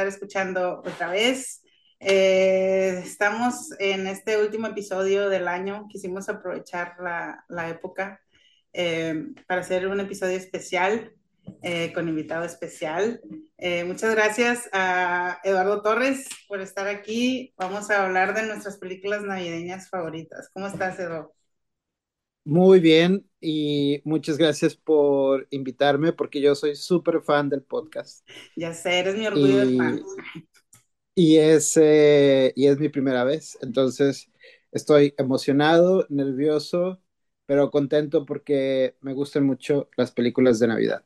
estar escuchando otra vez. Eh, estamos en este último episodio del año. Quisimos aprovechar la, la época eh, para hacer un episodio especial eh, con invitado especial. muchas gracias a Eduardo Torres por estar aquí. Vamos a hablar de nuestras películas navideñas favoritas. ¿Cómo estás, Eduardo? Muy bien y muchas gracias por invitarme porque yo soy súper fan del podcast. Ya sé, eres mi orgullo de fan. Y es, eh, y es mi primera vez, entonces estoy emocionado, nervioso, pero contento porque me gustan mucho las películas de Navidad.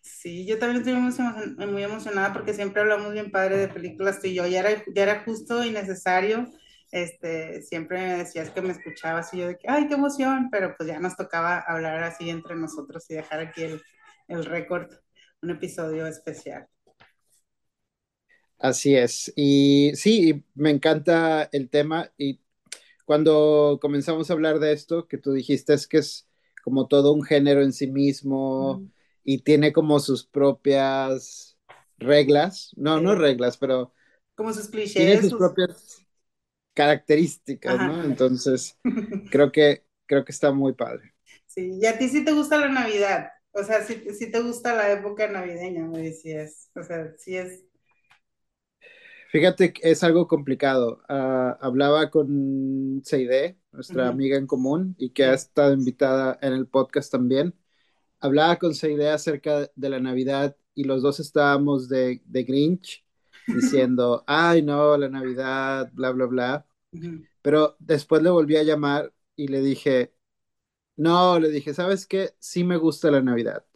Sí, yo también estoy muy, emocionada porque siempre hablamos bien padre de películas tú y yo, ya era, ya era justo y necesario este, siempre me decías que me escuchabas y yo de que, ay, qué emoción, pero pues ya nos tocaba hablar así entre nosotros y dejar aquí el, el récord, un episodio especial. Así es, y sí, me encanta el tema y cuando comenzamos a hablar de esto, que tú dijiste es que es como todo un género en sí mismo y tiene como sus propias reglas, no, no reglas, pero... Como sus clichés. Tiene sus propias características, ¿no? Entonces, creo que, creo que está muy padre. Sí, y a ti sí te gusta la Navidad, o sea, sí, sí te gusta la época navideña, me decías, o sea, sí es... Fíjate que es algo complicado. Ah, hablaba con Seide, nuestra amiga en común, y que ha estado invitada en el podcast también. Hablaba con Seide acerca de la Navidad y los dos estábamos de, de Grinch diciendo, ay, no, la Navidad, bla, bla, bla. Pero después le volví a llamar y le dije, no, le dije, ¿sabes qué? Sí me gusta la Navidad,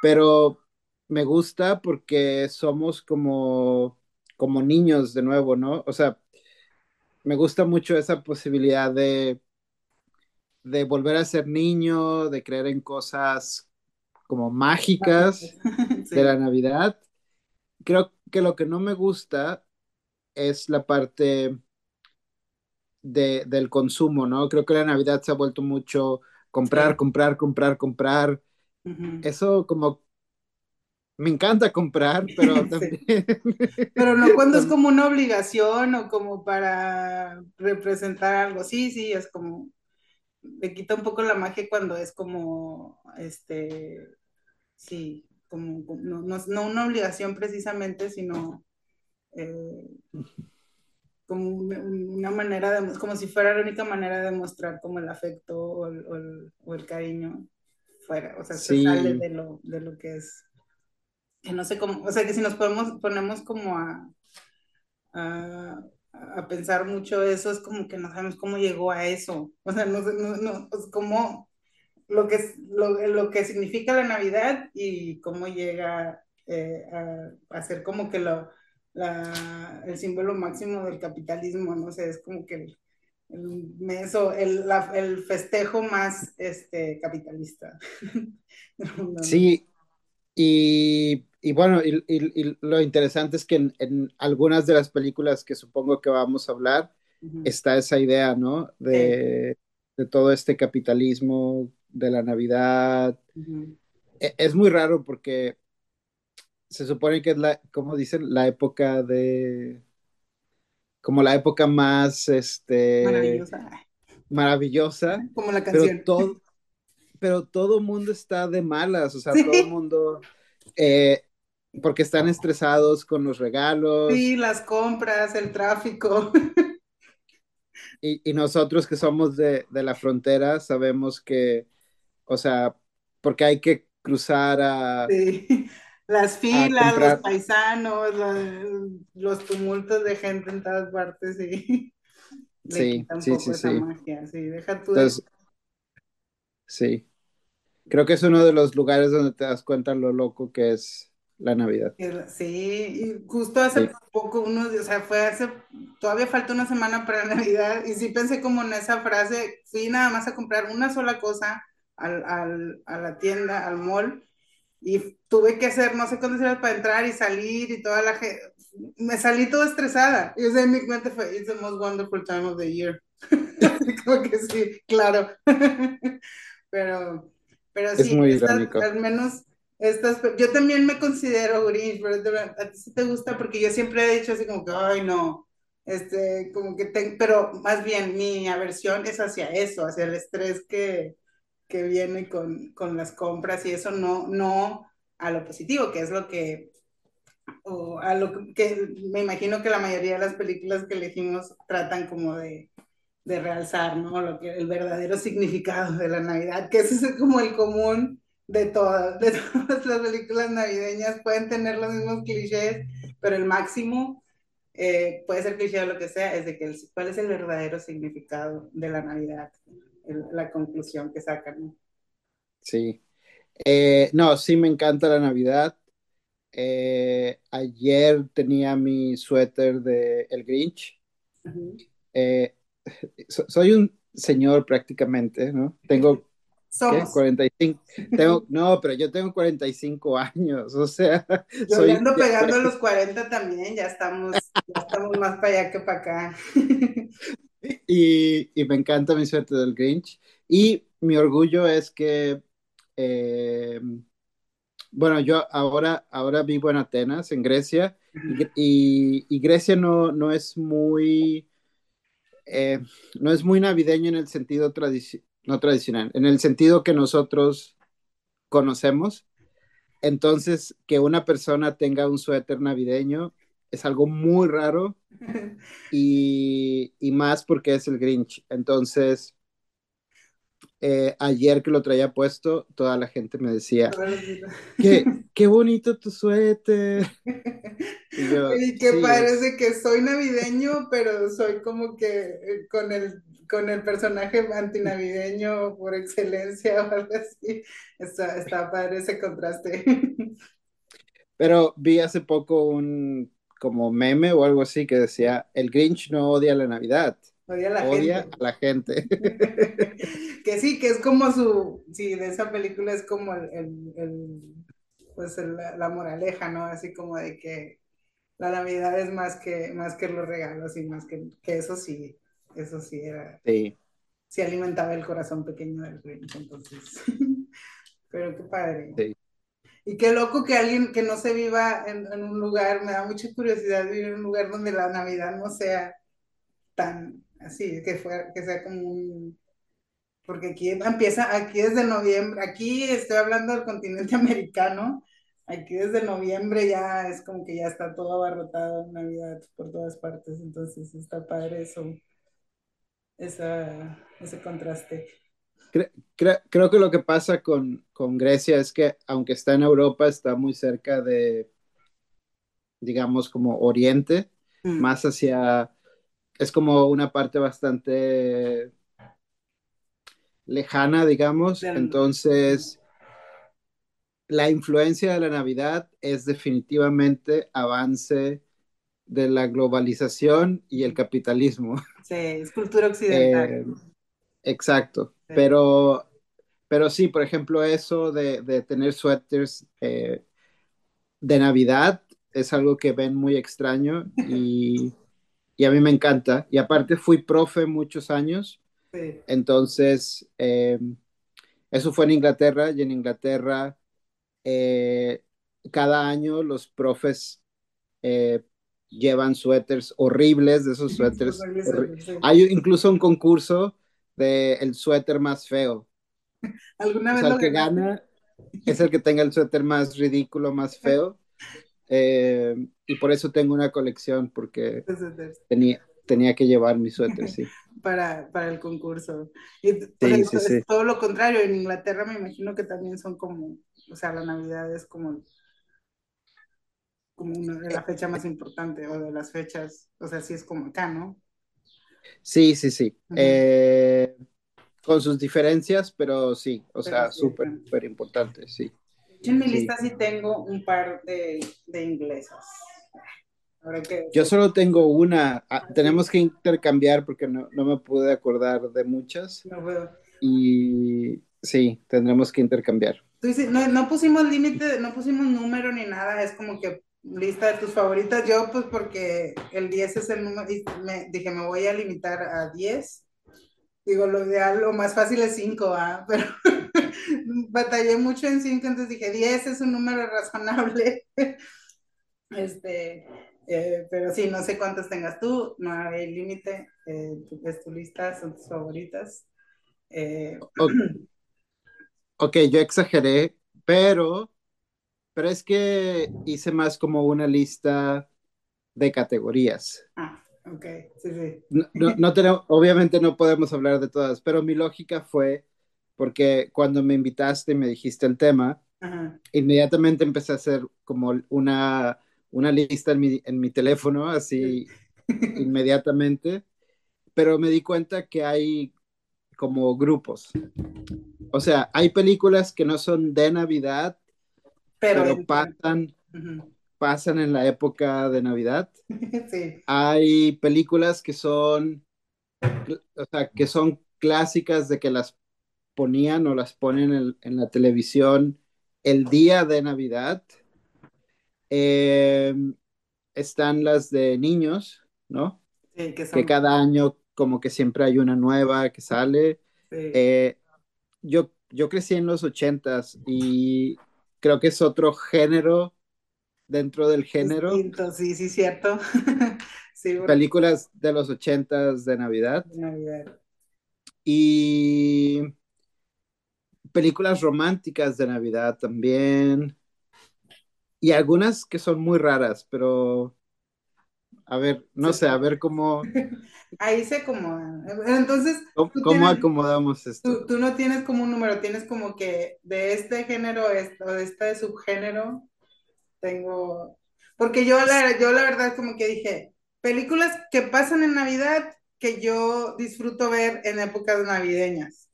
pero me gusta porque somos como, como niños de nuevo, ¿no? O sea, me gusta mucho esa posibilidad de, de volver a ser niño, de creer en cosas como mágicas de la Navidad. Creo que lo que no me gusta es la parte de, del consumo, ¿no? Creo que la Navidad se ha vuelto mucho comprar, comprar, comprar, comprar. Eso como me encanta comprar, pero también... Pero no cuando es como una obligación o como para representar algo. Sí, sí, es como... Me quita un poco la magia cuando es como, este, sí, como, no, no, una obligación precisamente, sino eh, como una manera de, como si fuera la única manera de mostrar como el afecto o el, o el, cariño fuera, o sea, se sale de lo, de lo que es, que no sé cómo, o sea, que si nos ponemos, ponemos como a, a, a pensar mucho eso, es como que no sabemos cómo llegó a eso, o sea, no, no, no, pues cómo lo que, lo, lo que significa la Navidad y cómo llega eh, a, ser como que lo, la, el símbolo máximo del capitalismo, no sé, es como que el, el, el festejo más este, capitalista. sí, y, y bueno, y, y, lo interesante es que en, en, algunas de las películas que supongo que vamos a hablar, está esa idea, ¿no? De, de todo este capitalismo de la Navidad. E, es muy raro porque se supone que es la, como dicen, la época de, como la época más, este, maravillosa. Maravillosa. Como la canción. Pero todo, pero todo mundo está de malas, o sea, todo el mundo, eh, porque están estresados con los regalos. Sí, las compras, el tráfico. Y, y nosotros que somos de, de, la frontera sabemos que o sea, porque hay que cruzar a... Sí. Las filas, los paisanos, los, tumultos de gente en todas partes, sí. sí, sí, sí, sí. Magia. Sí, deja tú Sí. Creo que es uno de los lugares donde te das cuenta lo loco que es la Navidad. Sí, y justo hace poco, uno, o sea, fue hace, todavía falta una semana para Navidad, y sí pensé como en esa frase, fui nada más a comprar una sola cosa, al, al, a la tienda, al mall, y tuve que hacer no sé cuántas horas para entrar y salir y toda la gente, me salí toda estresada. Y ese mi mente fue, it's the most wonderful time of the year. Como que sí, claro. pero, pero sí, muy al menos Estas, yo también me considero Grinch, pero a ti sí te gusta porque yo siempre he dicho así como que, ay, no, este, como que, te, pero más bien mi aversión es hacia eso, hacia el estrés que, que viene con, con las compras y eso no, no a lo positivo, que es lo que, o a lo que, me imagino que la mayoría de las películas que elegimos tratan como de, de realzar, ¿no? Lo que, el verdadero significado de la Navidad, que ese es como el común de todas, de todas las películas navideñas, pueden tener los mismos clichés, pero el máximo eh, puede ser cliché o lo que sea, es de que el, cuál es el verdadero significado de la Navidad, el, la conclusión que sacan. Sí. Eh, no, sí me encanta la Navidad. Eh, ayer tenía mi suéter de El Grinch. Uh -huh. eh, so, soy un señor prácticamente, ¿no? Tengo Somos. ¿qué? 45. Tengo, no, pero yo tengo 45 años, o sea. Yo soy, ando pegando a los 40 también, ya estamos, ya estamos más para allá que para acá. y, y, me encanta mi suéter del Grinch. Y mi orgullo es que, eh, bueno, yo ahora, ahora vivo en Atenas, en Grecia, y, y, y Grecia no, no es muy eh, no es muy navideño en el sentido tradici no tradicional, en el sentido que nosotros conocemos. Entonces, que una persona tenga un suéter navideño es algo muy raro y, y más porque es el Grinch. Entonces, eh, ayer que lo traía puesto, toda la gente me decía, qué, qué bonito tu suéter. Y, yo, y que sí, parece que soy navideño, pero soy como que eh, con el, con el personaje antinavideño por excelencia o algo así. Está, está padre ese contraste. Pero vi hace poco un como meme o algo así que decía, el Grinch no odia la Navidad. Odia a la odia gente. a la gente. que sí, que es como su, sí, de esa película es como el, el, el pues el, la moraleja, ¿no? Así como de que la Navidad es más que, más que los regalos y más que, que eso sí, eso sí era, sí. sí alimentaba el corazón pequeño del Grinch, entonces, pero qué padre. Sí. Y qué loco que alguien que no se viva en, un lugar, me da mucha curiosidad vivir en un lugar donde la Navidad no sea tan así, que, fuera, que sea como un... Porque aquí empieza, aquí desde noviembre, aquí estoy hablando del continente americano, aquí desde noviembre ya es como que ya está todo abarrotado en Navidad por todas partes, entonces está padre eso, esa, ese contraste. Creo, que lo que pasa con, con, Grecia es que aunque está en Europa, está muy cerca de, digamos, como Oriente, mm. más hacia, es como una parte bastante lejana, digamos, Del... entonces la influencia de la Navidad es definitivamente avance de la globalización y el capitalismo. Sí, es cultura occidental. Eh, exacto, sí. pero, pero sí, por ejemplo, eso de, de tener suéteres eh, de Navidad es algo que ven muy extraño y, y, a mí me encanta. Y aparte fui profe muchos años, sí. entonces eh, eso fue en Inglaterra y en Inglaterra eh, cada año los profes llevan suéteres horribles, de esos suéteres. sí. Hay incluso un concurso de el suéter más feo. ¿Alguna vez o sea, el que gana es el que tenga el suéter más ridículo, más feo. Eh, y por eso tengo una colección, porque tenía, tenía que llevar mi suéter, sí. Para, para el concurso. Y sí, pues, sí, es sí. todo lo contrario, en Inglaterra me imagino que también son como, o sea, la Navidad es como como una de la fecha más importante o de las fechas, o sea, sí es como acá, ¿no? Sí, sí, sí. Eh, con sus diferencias, pero sí, o pero sea, súper, sí, súper importante, sí. En mi lista sí, sí tengo un par de, de inglesas. Que... Yo solo tengo una, ah, tenemos que intercambiar porque no, no, me pude acordar de muchas. No veo. Y sí, tendremos que intercambiar. No, no pusimos límite, no pusimos número ni nada, es como que lista de tus favoritas. Yo, pues, porque el 10 es el número, y me, dije, me voy a limitar a 10. Digo, lo ideal, lo más fácil es 5, ¿ah? Pero, batallé mucho en 5, entonces dije 10 es un número razonable. Este, eh, pero sí, no sé cuántas tengas tú, no hay límite, eh, ves tu lista, son tus favoritas. Eh, ok, yo exageré, pero, pero es que hice más como una lista de categorías. Ah, ok, sí, sí. No, no, tenemos, obviamente no podemos hablar de todas, pero mi lógica fue porque cuando me invitaste y me dijiste el tema, inmediatamente empecé a hacer como una, una lista en mi, en mi teléfono, así inmediatamente, pero me di cuenta que hay como grupos. O sea, hay películas que no son de Navidad, pero, pasan, pasan en la época de Navidad. Sí. Hay películas que son, o sea, que son clásicas de que las ponían o las ponen en, la televisión el día de Navidad. Em, están las de niños, ¿no? Sí, que, que, cada año como que siempre hay una nueva que sale. Eh, yo, yo crecí en los ochentas y creo que es otro género dentro del género. Distinto, sí, sí, cierto. Películas de los ochentas de Navidad. Navidad. Y películas románticas de Navidad también. Y algunas que son muy raras, pero a ver, no sé, a ver cómo. Ahí se acomoda. Entonces. ¿Cómo, acomodamos esto? Tú, no tienes como un número, tienes como que de este género o de este subgénero tengo. Porque yo la, yo la verdad como que dije, películas que pasan en Navidad que yo disfruto ver en épocas navideñas.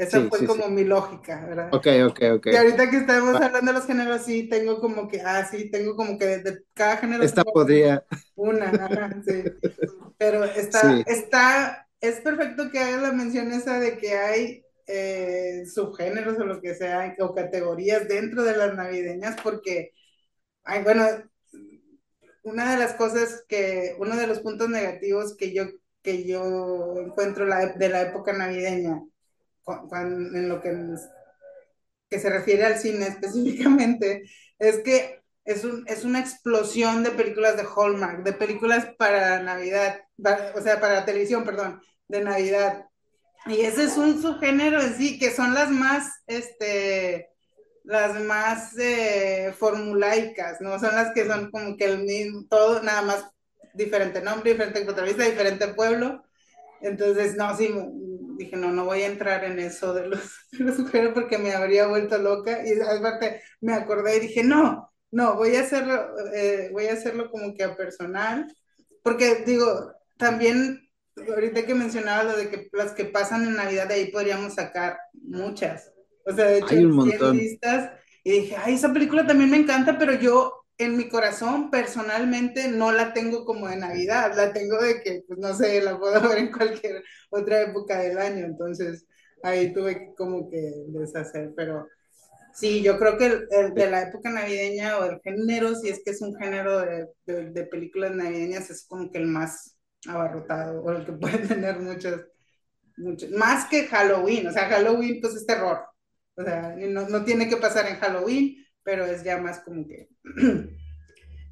Esa fue como mi lógica, ¿verdad? Ok, ok, ok. Y ahorita que estamos hablando de los géneros, sí, tengo como que, ah, sí, tengo como que de, cada género. Esta podría. Una, sí. Pero está, está, es perfecto que hagas la mención esa de que hay eh, subgéneros o lo que sea, o categorías dentro de las navideñas, porque, ay, bueno, una de las cosas que, uno de los puntos negativos que yo, que yo encuentro la, de la época navideña, en lo que, que se refiere al cine específicamente, es que es, un, es una explosión de películas de Hallmark, de películas para Navidad, o sea, para televisión, perdón, de Navidad. Y ese es un subgénero en sí, que son las más, este, las más eh, formulaicas, ¿no? Son las que son como que el mismo, todo, nada más diferente nombre, diferente protagonista, diferente pueblo. Entonces, no, sí, dije, no, no voy a entrar en eso de los, de porque me habría vuelto loca. Y aparte me acordé y dije, no, no, voy a hacerlo, eh, voy a hacerlo como que a personal. Porque digo, también, ahorita que mencionaba lo de que las que pasan en Navidad, de ahí podríamos sacar muchas. O sea, de hecho, Hay un montón. listas. Y dije, ay, esa película también me encanta, pero yo en mi corazón personalmente no la tengo como de Navidad, la tengo de que, pues no sé, la puedo ver en cualquier otra época del año, entonces ahí tuve como que deshacer, pero sí, yo creo que el, de la época navideña o el género, si es que es un género de, de, películas navideñas, es como que el más abarrotado o el que puede tener muchas, muchas, más que Halloween, o sea, Halloween pues es terror, o sea, no, no tiene que pasar en Halloween, pero es ya más como que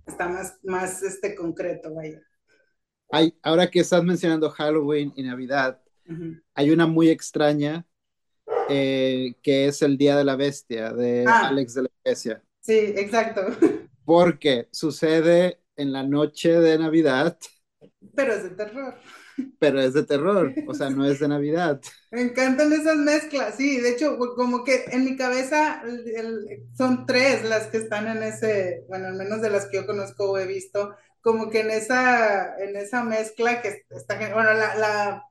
está más, más este concreto, vaya. Hay, ahora que estás mencionando Halloween y Navidad, hay una muy extraña eh, que es el Día de la Bestia de ah. Alex de la Iglesia. Sí, exacto. Porque sucede en la noche de Navidad. Pero es de terror pero es de terror, o sea, no es de Navidad. Me encantan esas mezclas, sí, de hecho, como que en mi cabeza son tres las que están en ese, bueno, al menos de las que yo conozco o he visto, como que en esa, en esa mezcla que está, bueno, la, la,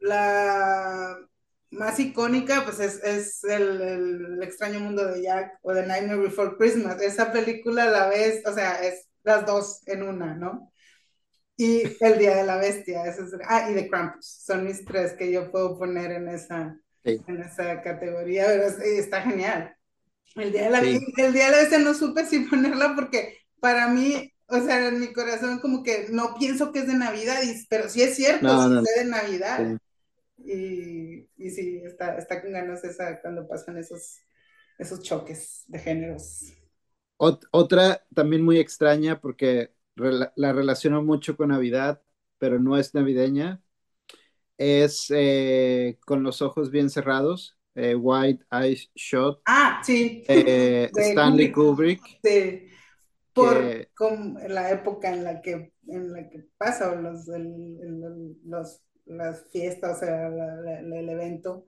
la más icónica, pues es, es el, el, extraño mundo de Jack o The Nightmare Before Christmas. Esa película a la vez, o sea, es las dos en una, ¿no? Y El Día de la Bestia. Eso ah, y The Krampus. Son mis tres que yo puedo poner en esa, en esa categoría, pero está genial. El día, de la, el día de la Bestia no supe si ponerla porque para mí, o sea, en mi corazón como que no pienso que es de Navidad, pero sí es cierto, es de Navidad. Y, y sí, está, está con ganas esa cuando pasan esos, esos choques de géneros. otra también muy extraña porque la relaciono mucho con Navidad, pero no es navideña, es eh, con los ojos bien cerrados, eh, White Eyes Shot. Ah, sí. Eh, Stanley Kubrick. Sí. Por la época en la que, en la que pasa, los, los, las fiestas, o sea, el evento.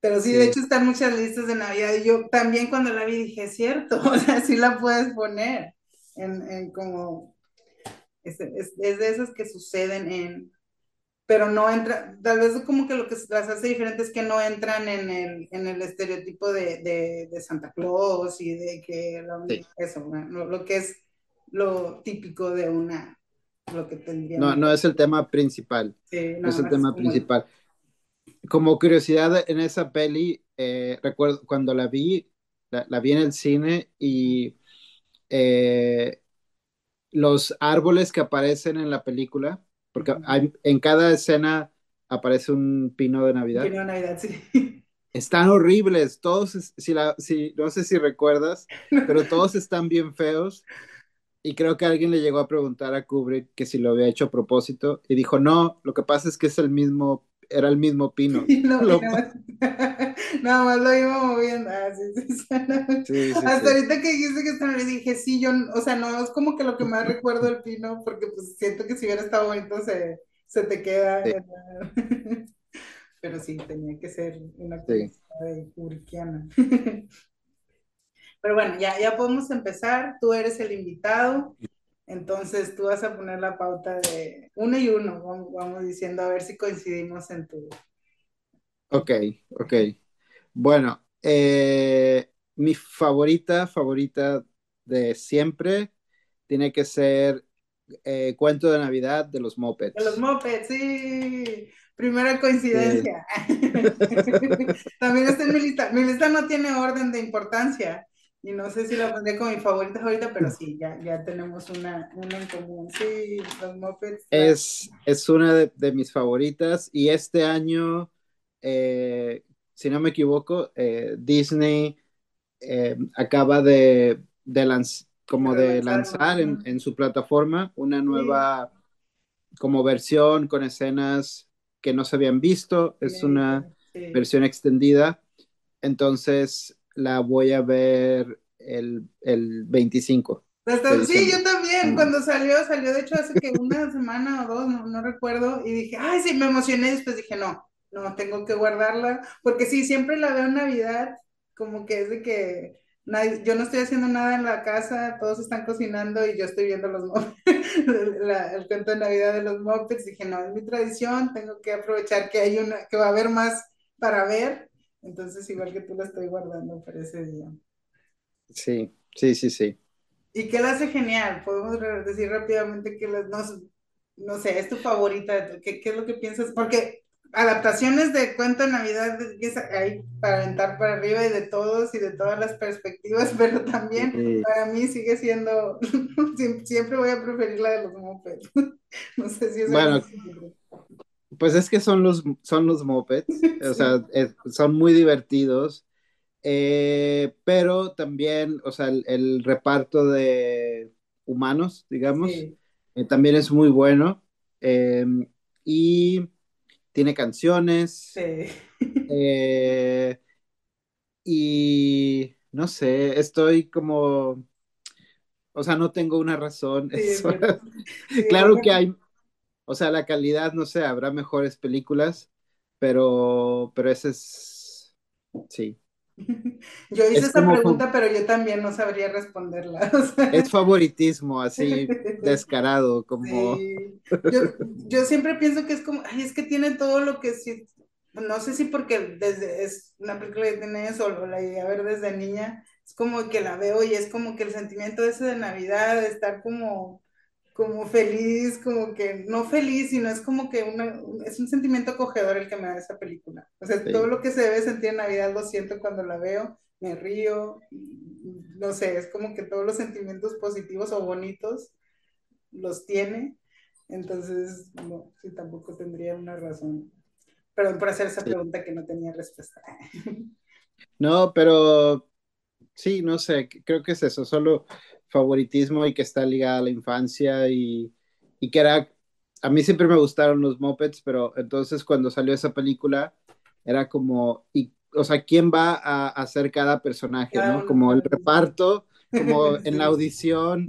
Pero sí, de hecho están muchas listas de Navidad y yo también cuando la vi dije, cierto, o sea, sí la puedes poner en, en como, es, es, es, de esas que suceden en, pero no entra, tal vez como que lo que las hace diferentes es que no entran en el, en el estereotipo de, de, de Santa Claus y de que eso, lo, que es lo típico de una, lo que tendría. No, no es el tema principal. no, es el tema principal. Como curiosidad, en esa peli, eh, recuerdo cuando la vi, la, vi en el cine y eh, los árboles que aparecen en la película, porque en cada escena aparece un pino de Navidad. Pino de Navidad, sí. Están horribles, todos, si la, si, no sé si recuerdas, pero todos están bien feos. Y creo que alguien le llegó a preguntar a Kubrick que si lo había hecho a propósito y dijo, no, lo que pasa es que es el mismo era el mismo pino. nada, más, lo iba moviendo. Ah, Hasta ahorita que dijiste que estaba, le dije, sí, yo, o sea, no es como que lo que más recuerdo el pino, porque pues siento que si hubiera estado bonito se, se te queda. Pero sí, tenía que ser una cosa de. Pero bueno, ya, ya podemos empezar. Tú eres el invitado. Entonces tú vas a poner la pauta de uno y uno, vamos, diciendo a ver si coincidimos en tu... Ok, ok. Bueno, eh, mi favorita, favorita de siempre tiene que ser eh, Cuento de Navidad de los Mopeds. De los Mopeds, sí. Primera coincidencia. También está en mi lista. Mi lista no tiene orden de importancia. Y no sé si la pondré como mi favorita ahorita, pero sí, ya, ya tenemos una, una en común. Sí, los Muppets. Es, es una de, mis favoritas y este año, eh, si no me equivoco, eh, Disney eh, acaba de, de, como de lanzar en, en, su plataforma una nueva como versión con escenas que no se habían visto. Es una versión extendida. Entonces, la voy a ver el, el 25. sí, yo también, cuando salió, salió de hecho hace que una semana o dos, no, no, recuerdo, y dije, ay, sí, me emocioné, después dije, no, no, tengo que guardarla, porque sí, siempre la veo en Navidad, como que es de que nadie, yo no estoy haciendo nada en la casa, todos están cocinando y yo estoy viendo los el cuento de Navidad de los Muppets, dije, no, es mi tradición, tengo que aprovechar que hay una, que va a haber más para ver, entonces, igual que tú la estoy guardando para ese día. Sí, sí, sí, sí. ¿Y qué la hace genial? Podemos decir rápidamente que no, no sé, es tu favorita, ¿Qué, ¿qué, es lo que piensas? Porque adaptaciones de cuento de Navidad hay para aventar para arriba y de todos y de todas las perspectivas, pero también para mí sigue siendo, siempre voy a preferir la de los mopeds. no sé si es bueno, pues es que son los, son los mopeds, o sea, son muy divertidos. Eh, pero también, o sea, el, reparto de humanos, digamos, eh, también es muy bueno. Em, y tiene canciones. Eh, y no sé, estoy como, o sea, no tengo una razón. claro que hay, o sea, la calidad, no sé, habrá mejores películas, pero, pero ese es, sí. Yo hice esa pregunta, pero yo también no sabría responderla. Es favoritismo, así descarado, como... Yo, siempre pienso que es como, ay, es que tiene todo lo que sí, no sé si porque desde es una película que tiene eso, o la idea a ver desde niña, es como que la veo y es como que el sentimiento ese de Navidad, de estar como como feliz, como que no feliz, sino es como que una, es un sentimiento acogedor el que me da esa película. O sea, todo lo que se debe sentir en Navidad lo siento cuando la veo, me río, no sé, es como que todos los sentimientos positivos o bonitos los tiene. Entonces, no, sí, tampoco tendría una razón. Perdón por hacer esa pregunta que no tenía respuesta. No, pero sí, no sé, creo que es eso, solo favoritismo y que está ligada a la infancia y, y que era, a mí siempre me gustaron los mopeds, pero entonces cuando salió esa película era como, y, o sea, ¿quién va a hacer cada personaje, no? Como el reparto, como en la audición,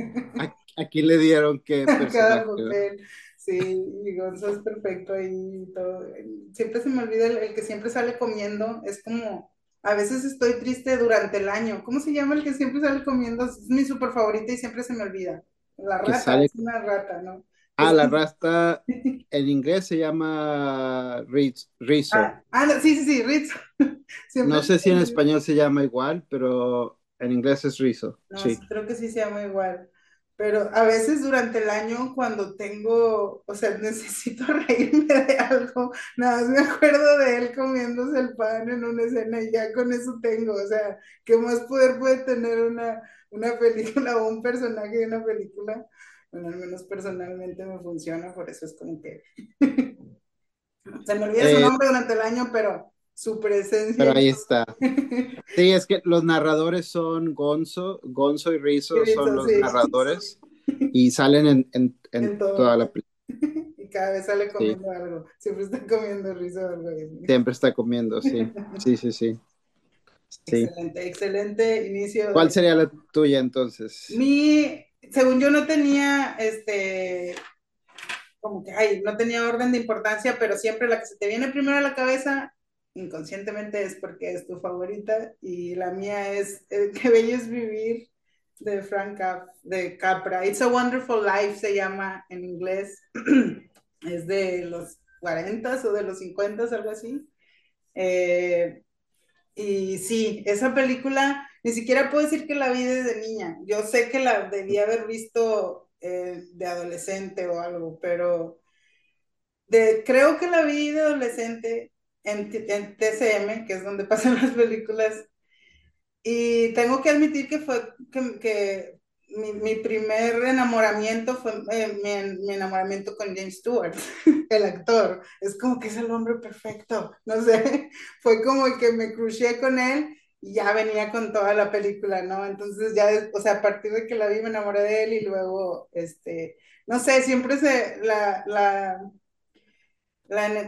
¿a, quién le dieron qué personaje? Sí, y Gonzo es perfecto y todo. Siempre se me olvida el, que siempre sale comiendo, es como, a veces estoy triste durante el año. ¿Cómo se llama el que siempre sale comiendo? Es mi súper favorita y siempre se me olvida. La rata, es una rata, ¿no? Ah, la rata en inglés se llama Rizzo. Ah, ah sí, sí, sí, Rizzo. no sé si en español se llama igual, pero en inglés es Rizzo. No, sí. creo que sí se llama igual. Pero a veces durante el año cuando tengo, o sea, necesito reírme de algo, nada más me acuerdo de él comiéndose el pan en una escena y ya con eso tengo, o sea, ¿qué más poder puede tener una, una película o un personaje de una película? Bueno, al menos personalmente me funciona, por eso es como que se me olvida su eh, nombre durante el año, pero su presencia. Pero ahí está. Sí, es que los narradores son Gonzo, Gonzo y Rizzo, son los narradores y salen en, toda la película. Y cada vez sale comiendo algo. Siempre está comiendo Rizzo algo. Siempre está comiendo, sí. Sí, sí, sí. Excelente, excelente inicio. ¿Cuál sería la tuya entonces? Mi, según yo no tenía, este, como que, ay, no tenía orden de importancia, pero siempre la que se te viene primero a la cabeza inconscientemente es porque es tu favorita y la mía es eh, Qué bello es vivir de Frank de Capra. It's a Wonderful Life se llama en inglés. es de los 40 o de los 50, algo así. Eh, y sí, esa película, ni siquiera puedo decir que la vi desde niña. Yo sé que la debía haber visto eh, de adolescente o algo, pero de, creo que la vi de adolescente en, TCM, que es donde pasan las películas. Y tengo que admitir que fue que, mi, primer enamoramiento fue eh, mi, enamoramiento con James Stewart, el actor. Es como que es el hombre perfecto, no sé, fue como que me crucé con él y ya venía con toda la película, ¿no? Entonces ya, o sea, a partir de que la vi me enamoré de él y luego, este, no sé, siempre se, la, la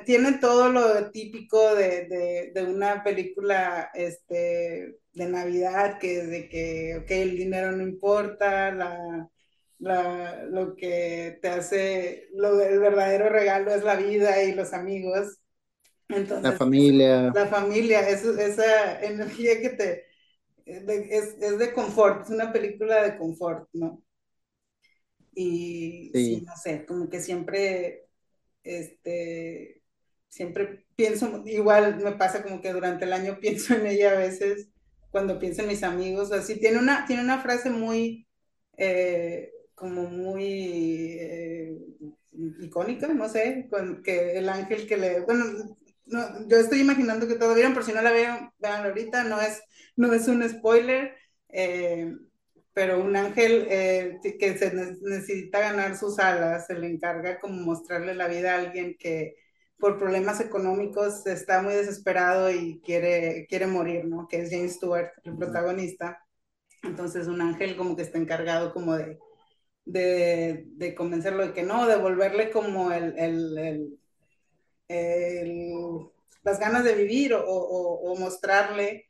tiene todo lo típico de, una película este, de Navidad, que es de que, el dinero no importa, lo que te hace, lo, el verdadero regalo es la vida y los amigos. Entonces, la familia. La familia, esa energía que te... es, es, de confort, es una película de confort, ¿no? Y sí no sé, como que siempre este, siempre pienso, igual me pasa como que durante el año pienso en ella a veces, cuando pienso en mis amigos, así, tiene una, tiene una frase muy, eh, como muy eh, icónica, no sé, con, que el ángel que le, bueno, no, yo estoy imaginando que todo vieron, por si no la vean, vean ahorita, no es, no es un spoiler, eh, pero un ángel eh, que se necesita ganar sus alas, se le encarga como mostrarle la vida a alguien que por problemas económicos está muy desesperado y quiere, quiere morir, ¿no? Que es James Stewart, el protagonista. Entonces un ángel como que está encargado como de, de, de convencerlo de que no, devolverle como el, el, el, las ganas de vivir o, o, o mostrarle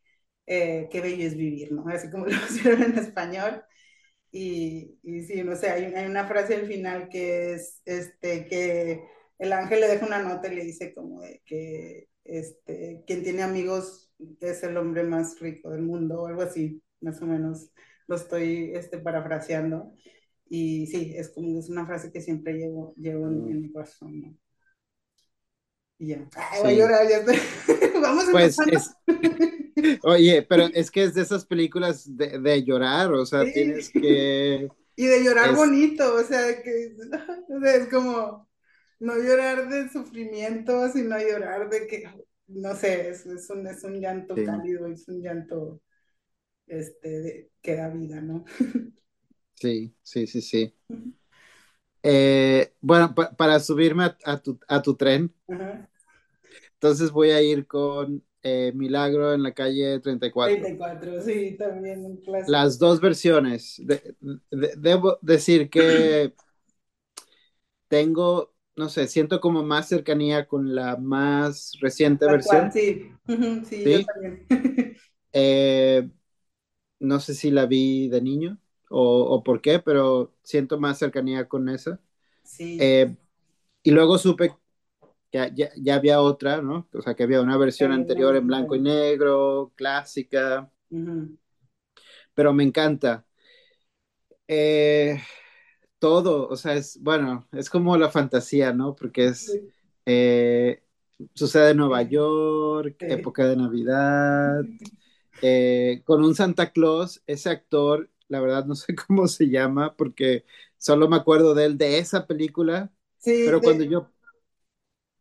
eh, qué bello es vivir, ¿no? Así como lo pusieron en español. Y, y sí, no sé, hay, hay, una frase al final que es este, que el ángel le deja una nota y le dice como de que este, quien tiene amigos es el hombre más rico del mundo o algo así, más o menos lo estoy este, parafraseando. Y sí, es como es una frase que siempre llevo, llevo en, mm. mi corazón, ¿no? Y ya. Ay, voy a llorar, ya estoy. Vamos a pues Oye, pero es que es de esas películas de, llorar, o sea, tienes que... Y de llorar bonito, o sea, que es como no llorar de sufrimiento, sino llorar de que, no sé, es, es, un, es un llanto cálido, es un llanto este, que da vida, ¿no? Sí, sí, sí, sí. Eh, bueno, para subirme a, tu, a tu tren, Entonces voy a ir con eh, Milagro en la calle 34. 34, sí, también un clásico. Las dos versiones. De- de- debo decir que tengo, no sé, siento como más cercanía con la más reciente Tal versión. cual, sí. Sí, Sí. yo también. Eh, no sé si la vi de niño o, o por qué, pero siento más cercanía con esa. Sí, Eh, y luego supe ya, ya- ya había otra, ¿no? O sea, que había una versión Sí, anterior no, en blanco y negro, clásica, ujú. pero me encanta. Eh, todo, o sea, es, bueno, es como la fantasía, ¿no? Porque es, eh, sucede en Nueva York, sí. época de Navidad, eh, con un Santa Claus, ese actor, la verdad no sé cómo se llama, porque solo me acuerdo de él, de esa película, Sí, pero cuando de- yo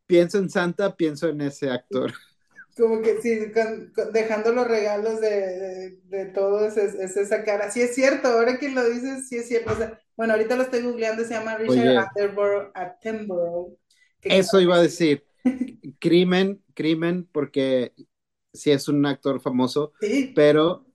pienso en Santa, pienso en ese actor. como que sí, con- con- dejando los regalos de, de, de todos, es, es esa cara. Sí, es cierto, ahora que lo dices, sí es cierto. O sea, bueno, ahorita lo estoy googleando, se llama Richard. Attenborough, Eso iba a decir, crimen, crimen, porque sí es un actor famoso, Sí, pero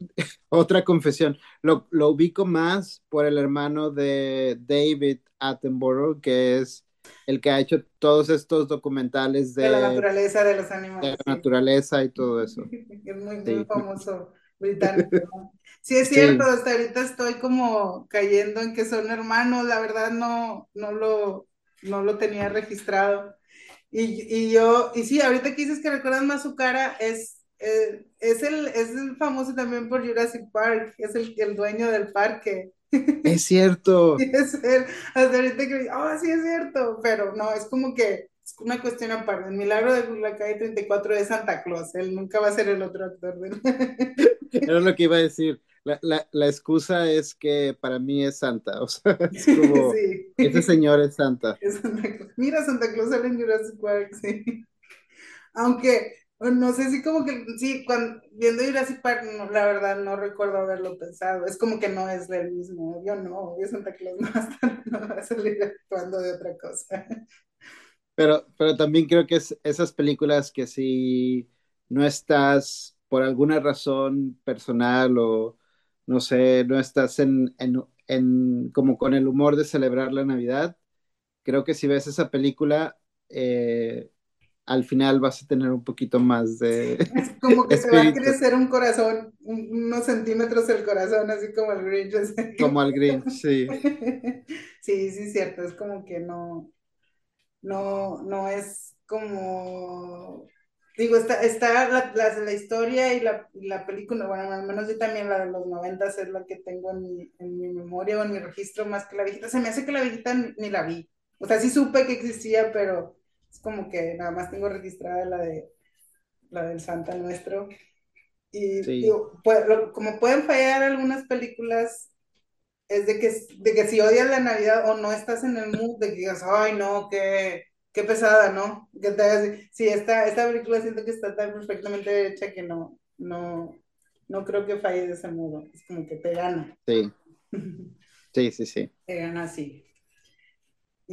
otra confesión, lo, lo ubico más por el hermano de David Attenborough, que es el que ha hecho todos estos documentales de la de, naturaleza de los de animales. la naturaleza y todo eso. sí. Es muy, muy Sí. famoso británico. Sí, es Sí. cierto, hasta ahorita estoy como cayendo en que son hermanos, la verdad no, no lo, no lo tenía registrado. Y, y yo, y sí, ahorita que dices que recuerdas más su cara, es, eh, es, el, es el famoso también por Jurassic Park, es el, el dueño del parque. Es cierto, Sí, es él. Hasta ahorita que, oh, sí es cierto, pero no, es como que es una cuestión aparte. El milagro de la calle 34 es Santa Claus, él nunca va a ser el otro actor. del- era lo que iba a decir. La, la, la excusa es que para mí es Santa, o sea, es como, Sí. ese señor es Santa. Es Santa Claus. Mira, Santa Claus sale en Jurassic Park, sí. Aunque, no sé si como que, sí, cuando, viendo Jurassic Park, no, la verdad no recuerdo haberlo pensado. Es como que no es del mismo. Yo no, yo Santa Claus no no va a salir actuando de otra cosa. Pero, pero también creo que es esas películas que si no estás por alguna razón personal o no sé, no estás en, en, en como con el humor de celebrar la Navidad, creo que si ves esa película, eh, al final vas a tener un poquito más de Es como que te va a espíritu, crecer un corazón, un- unos centímetros el corazón, así como el Grinch. así. como al Grinch, sí. Sí, sí, cierto, es como que no, no, no es como, digo, está, está la, la, la historia y la, la película, bueno, al menos yo también la de los noventas es la que tengo en mi, en mi memoria o en mi registro más que la viejita. Se me hace que la viejita ni, ni la vi. O sea, sí supe que existía, pero es como que nada más tengo registrada la de la del Santa Nuestro. Y Sí. digo, pues, lo- como pueden fallar algunas películas, es de que, de que si odias la Navidad o no estás en el mood, de que digas, ay, no, qué, qué pesada, ¿no? Que te hagas, sí, esta, esta película siento que está tan perfectamente hecha que no, no, no creo que falle de ese modo. Es como que te gana. Sí, sí, sí, sí. Te gana así.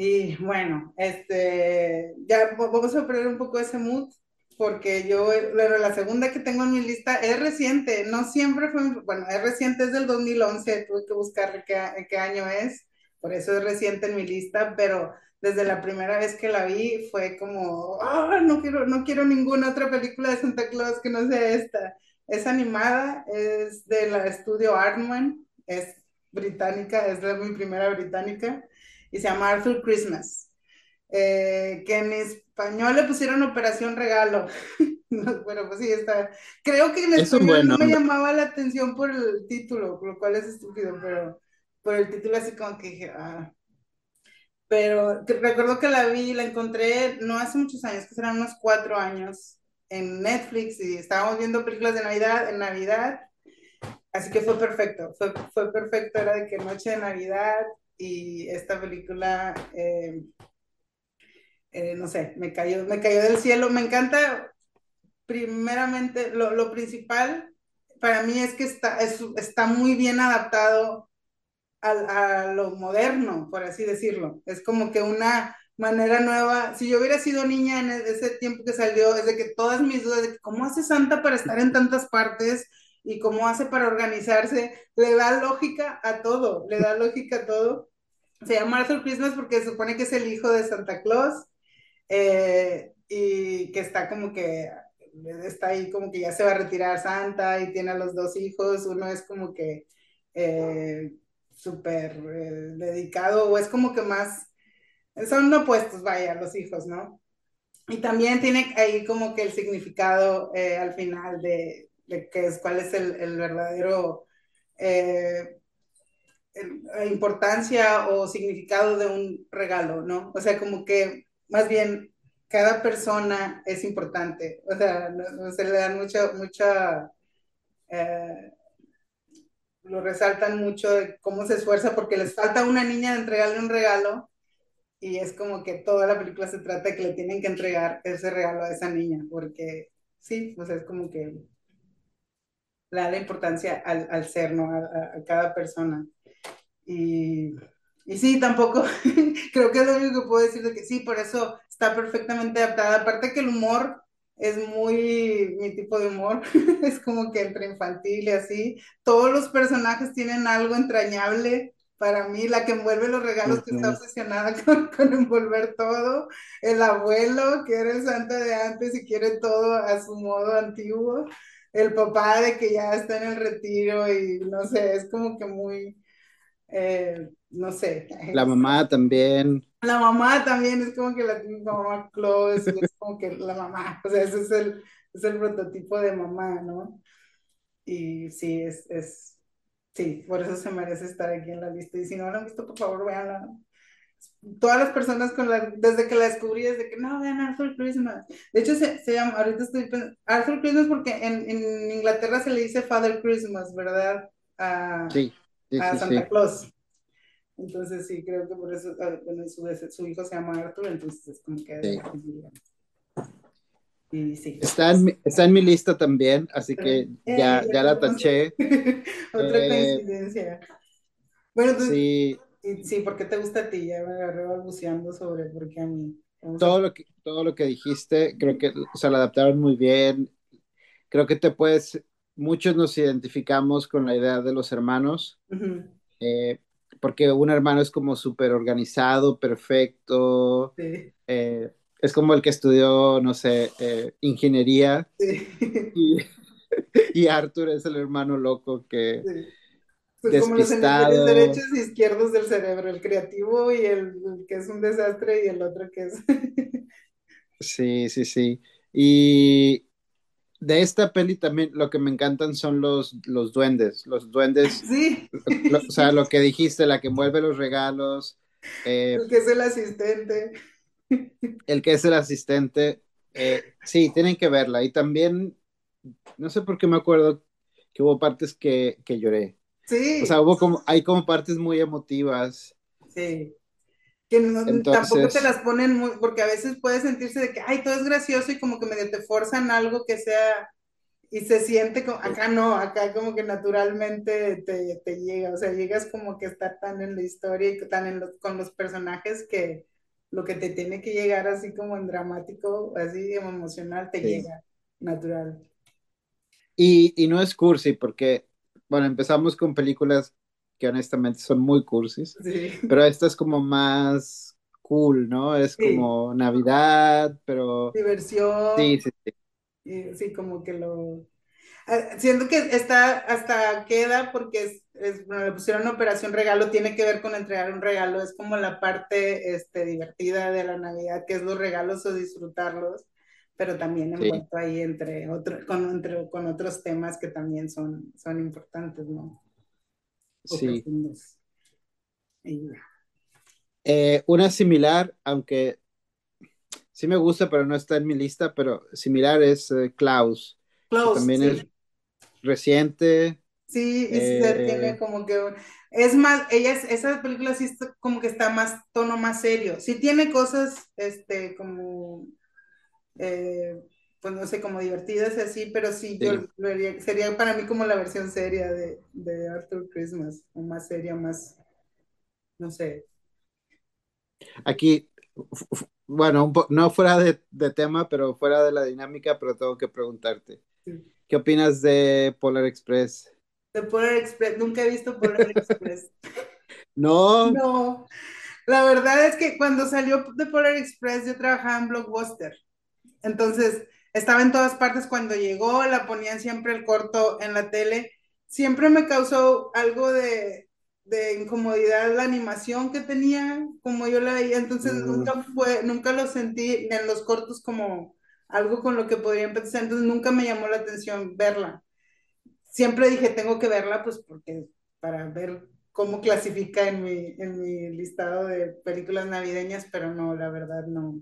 Y bueno, este, ya vamos a perder un poco ese mood, porque yo, bueno, la segunda que tengo en mi lista es reciente, no siempre fue, bueno, es reciente, es del 2011, tuve que buscar qué, qué año es, por eso es reciente en mi lista, pero desde la primera vez que la vi fue como, ah, no quiero, no quiero ninguna otra película de Santa Claus que no sea esta. Es animada, es de la estudio Artman, es británica, es mi primera británica y se llama Arthur Christmas, eh, que en español le pusieron Operación Regalo. No, bueno, pues sí, está. Creo que en Es español buen no me llamaba la atención por el título, lo cual es estúpido, pero por el título así como que dije, ah. Pero que- recuerdo que la vi, la encontré no hace muchos años, que serán unos cuatro años, en Netflix y estábamos viendo películas de Navidad, en Navidad, así que fue perfecto, fue, fue perfecto, era de que noche de Navidad y esta película, eh, eh, no sé, me cayó, me cayó del cielo, me encanta, primeramente, lo, lo principal para mí es que está, es- está muy bien adaptado al- a, lo moderno, por así decirlo. Es como que una, manera nueva. Si yo hubiera sido niña en ese tiempo que salió, es de que todas mis dudas de cómo hace Santa para estar en tantas partes y cómo hace para organizarse, le da lógica a todo, le da lógica a todo. Se llama Arthur Christmas porque se supone que es el hijo de Santa Claus eh, y que está como que está ahí como que ya se va a retirar Santa y tiene a los dos hijos, uno es como que eh, súper eh, dedicado o es como que más, son opuestos, vaya, los hijos, ¿no? Y también tiene ahí como que el significado eh, al final de, de que es, cuál es el, el verdadero importancia o significado de un regalo, ¿no? O sea, como que más bien cada persona es importante, o sea, se le dan mucha, mucha, eh, lo resaltan mucho de cómo se esfuerza porque les falta una niña de entregarle un regalo y es como que toda la película se trata de que le tienen que entregar ese regalo a esa niña, porque sí, pues es como que le da la importancia al, al ser, ¿no? A, cada persona. Y, y sí, tampoco, creo que es lo único que puedo decir de que sí, por eso está perfectamente adaptada. Aparte que el humor es muy mi tipo de humor, es como que entre infantil y así. Todos los personajes tienen algo entrañable. Para mí, la que envuelve los regalos, que está obsesionada con, con, envolver todo. El abuelo, que era el santa de antes y quiere todo a su modo antiguo. El papá de que ya está en el retiro y no sé, es como que muy, eh, no sé. La mamá también. La mamá también es como que la mamá close, es como que la mamá, o sea, ese es el, es el prototipo de mamá, ¿no? Y sí, es, es, sí, por eso se merece estar aquí en la lista. Y si no la han visto, por favor, véanla. Todas las personas con la, desde que la descubrí, desde que no, vean Arthur Christmas. De hecho, se, se llama, ahorita estoy pensando, Arthur Christmas porque en, en, Inglaterra se le dice Father Christmas, ¿verdad? Sí, sí, a sí, Santa. Claus. Entonces sí, creo que por eso, bueno, su, su hijo se llama Arthur, entonces es como que... Sí. Sí. Está en, mi, está en mi lista también, así que Eh, ya, ya la taché. Otra Eh, coincidencia. Bueno, entonces, Sí, sí, ¿por qué te gusta a ti? Ya me agarré balbuceando sobre por qué a mí. Todo lo que, todo lo que dijiste, creo que se lo adaptaron muy bien. Creo que te puedes, muchos nos identificamos con la idea de los hermanos, Ujú, eh, porque un hermano es como súper organizado, perfecto, Sí, eh, es como el que estudió, no sé, eh, ingeniería, sí, y, y Arthur es el hermano loco que sí. Pues como los despistado. hemisferios derechos y izquierdos del cerebro, el creativo y el, el que es un desastre y el otro que es... Sí, sí, sí. Y de esta peli también lo que me encantan son los, los duendes. Los duendes, Sí, lo- o sea, lo que dijiste, la que envuelve los regalos, eh, el que es el asistente. el que es el asistente. eh, sí, tienen que verla. Y también, no sé por qué me acuerdo que hubo partes que, que lloré. Sí, O sea, hubo como, hay como partes muy emotivas. sí. Que no- Entonces- tampoco te las ponen muy, porque a veces puede sentirse de que, ay, todo es gracioso y como que medio te forzan algo que sea, y se siente como, acá no, acá como que naturalmente te, te llega, o sea, llegas como que estar tan en la historia y tan en los, con los personajes que lo que te tiene que llegar así como en dramático, así como emocional, te Sí. llega natural. Y, y no es cursi, porque, bueno, empezamos con películas que honestamente son muy cursis. Sí, Pero esta es como más cool, ¿no? Es Sí. como Navidad, pero diversión. sí, sí, sí. Sí, como que lo... ah, Siento que está hasta queda porque es, es- bueno, le pusieron Operación Regalo, tiene que ver con entregar un regalo, es como la parte este, divertida de la Navidad, que es los regalos o disfrutarlos, pero también Sí. envuelto ahí entre, otro, con, entre- con otros temas que también son, son importantes, ¿no? Sí. Eh, una similar, aunque sí me gusta, pero no está en mi lista, pero similar es eh, Klaus, Close, también sí. es reciente. Sí, y Eh, tiene como que es más, ella es- esa película sí está como que está más tono más serio. Sí tiene cosas este como eh, pues no sé, como divertidas y así, pero sí, yo Sí. lo haría- sería para mí como la versión seria de, de Arthur Christmas, o más seria, más, no sé. Aquí bueno, no fuera de, tema, pero fuera de la dinámica, pero tengo que preguntarte. ¿Qué opinas de Polar Express? De Polar Express, nunca he visto Polar Express. no. No. La verdad es que cuando salió de Polar Express yo trabajaba en Blockbuster. Entonces, estaba en todas partes cuando llegó, la ponían siempre el corto en la tele. Siempre me causó algo de, de incomodidad la animación que tenía, como yo la veía, entonces mm. nunca fue, nunca lo sentí en los cortos como algo con lo que podría empezar, entonces nunca me llamó la atención verla. Siempre dije, tengo que verla, pues porque para ver cómo clasifica en mi, en mi listado de películas navideñas, pero no, la verdad no,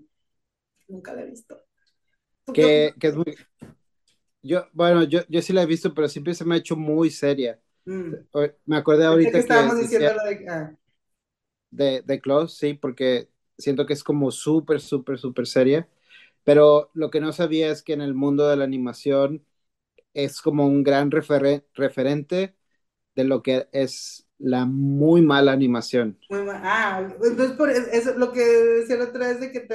nunca la he visto. Que, que es muy... Yo, bueno, yo, yo sí la he visto, pero siempre se me ha hecho muy seria. Mm. Me acordé ahorita que, estábamos diciendo de, ah. de, de Close, sí, porque siento que es como súper, súper, súper seria. Pero lo que no sabía es que en el mundo de la animación es como un gran referente de lo que es la muy mala animación. Muy Ah, entonces por eso lo que decía la otra vez de que te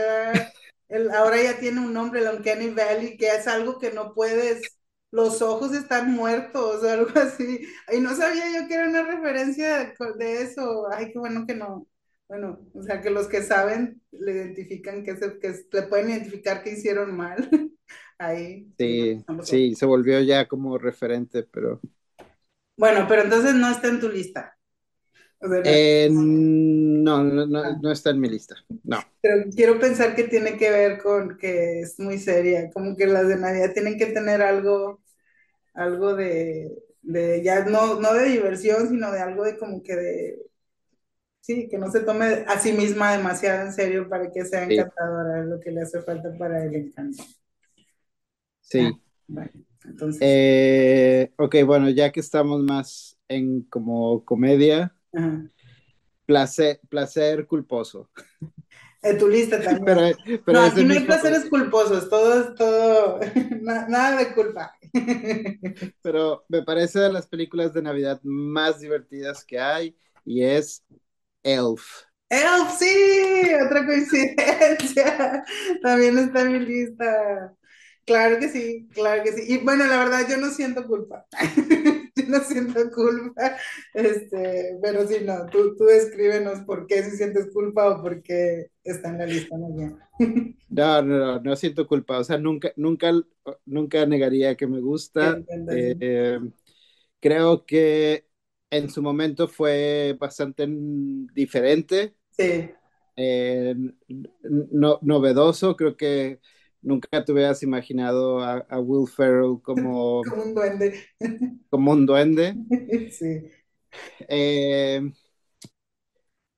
el, ahora ya tiene un nombre, el Uncanny Valley, que es algo que no puedes los ojos están muertos o algo así. Y no sabía yo que era una referencia de eso. Ay, qué bueno que no. Bueno, o sea, que los que saben le identifican, que, se, que le pueden identificar que hicieron mal. Ahí. Sí, sí, se volvió ya como referente, pero... Bueno, pero entonces no está en tu lista. Eh, no, no, no, no, está en mi lista, no. Pero quiero pensar que tiene que ver con que es muy seria, como que las de Navidad tienen que tener algo algo de, de ya no, no de diversión, sino de algo de como que de, sí, que no se tome a sí misma demasiado en serio para que sea encantadora, es lo que le hace falta para el encanto. Sí. Ah, bueno, entonces. Eh, ok, bueno, ya que estamos más en como comedia, Placer, placer culposo. En tu lista también. no, aquí no hay placeres culposos, todo es todo, nada de culpa. Pero me parece de las películas de Navidad más divertidas que hay y es Elf. Elf, sí, otra coincidencia. También está en mi lista. Claro que sí, claro que sí. Y bueno, la verdad, yo no siento culpa. No siento culpa. Este, pero sí, no, tú, tú escríbenos por qué si sientes culpa o por qué está en la lista no, no, no, no siento culpa. O sea, nunca, nunca, nunca negaría que me gusta. Eh, creo que en su momento fue bastante diferente. Sí. Eh, no, novedoso, creo que nunca te hubieras imaginado a, Will Ferrell como, como un duende. Como un duende. Sí. Eh,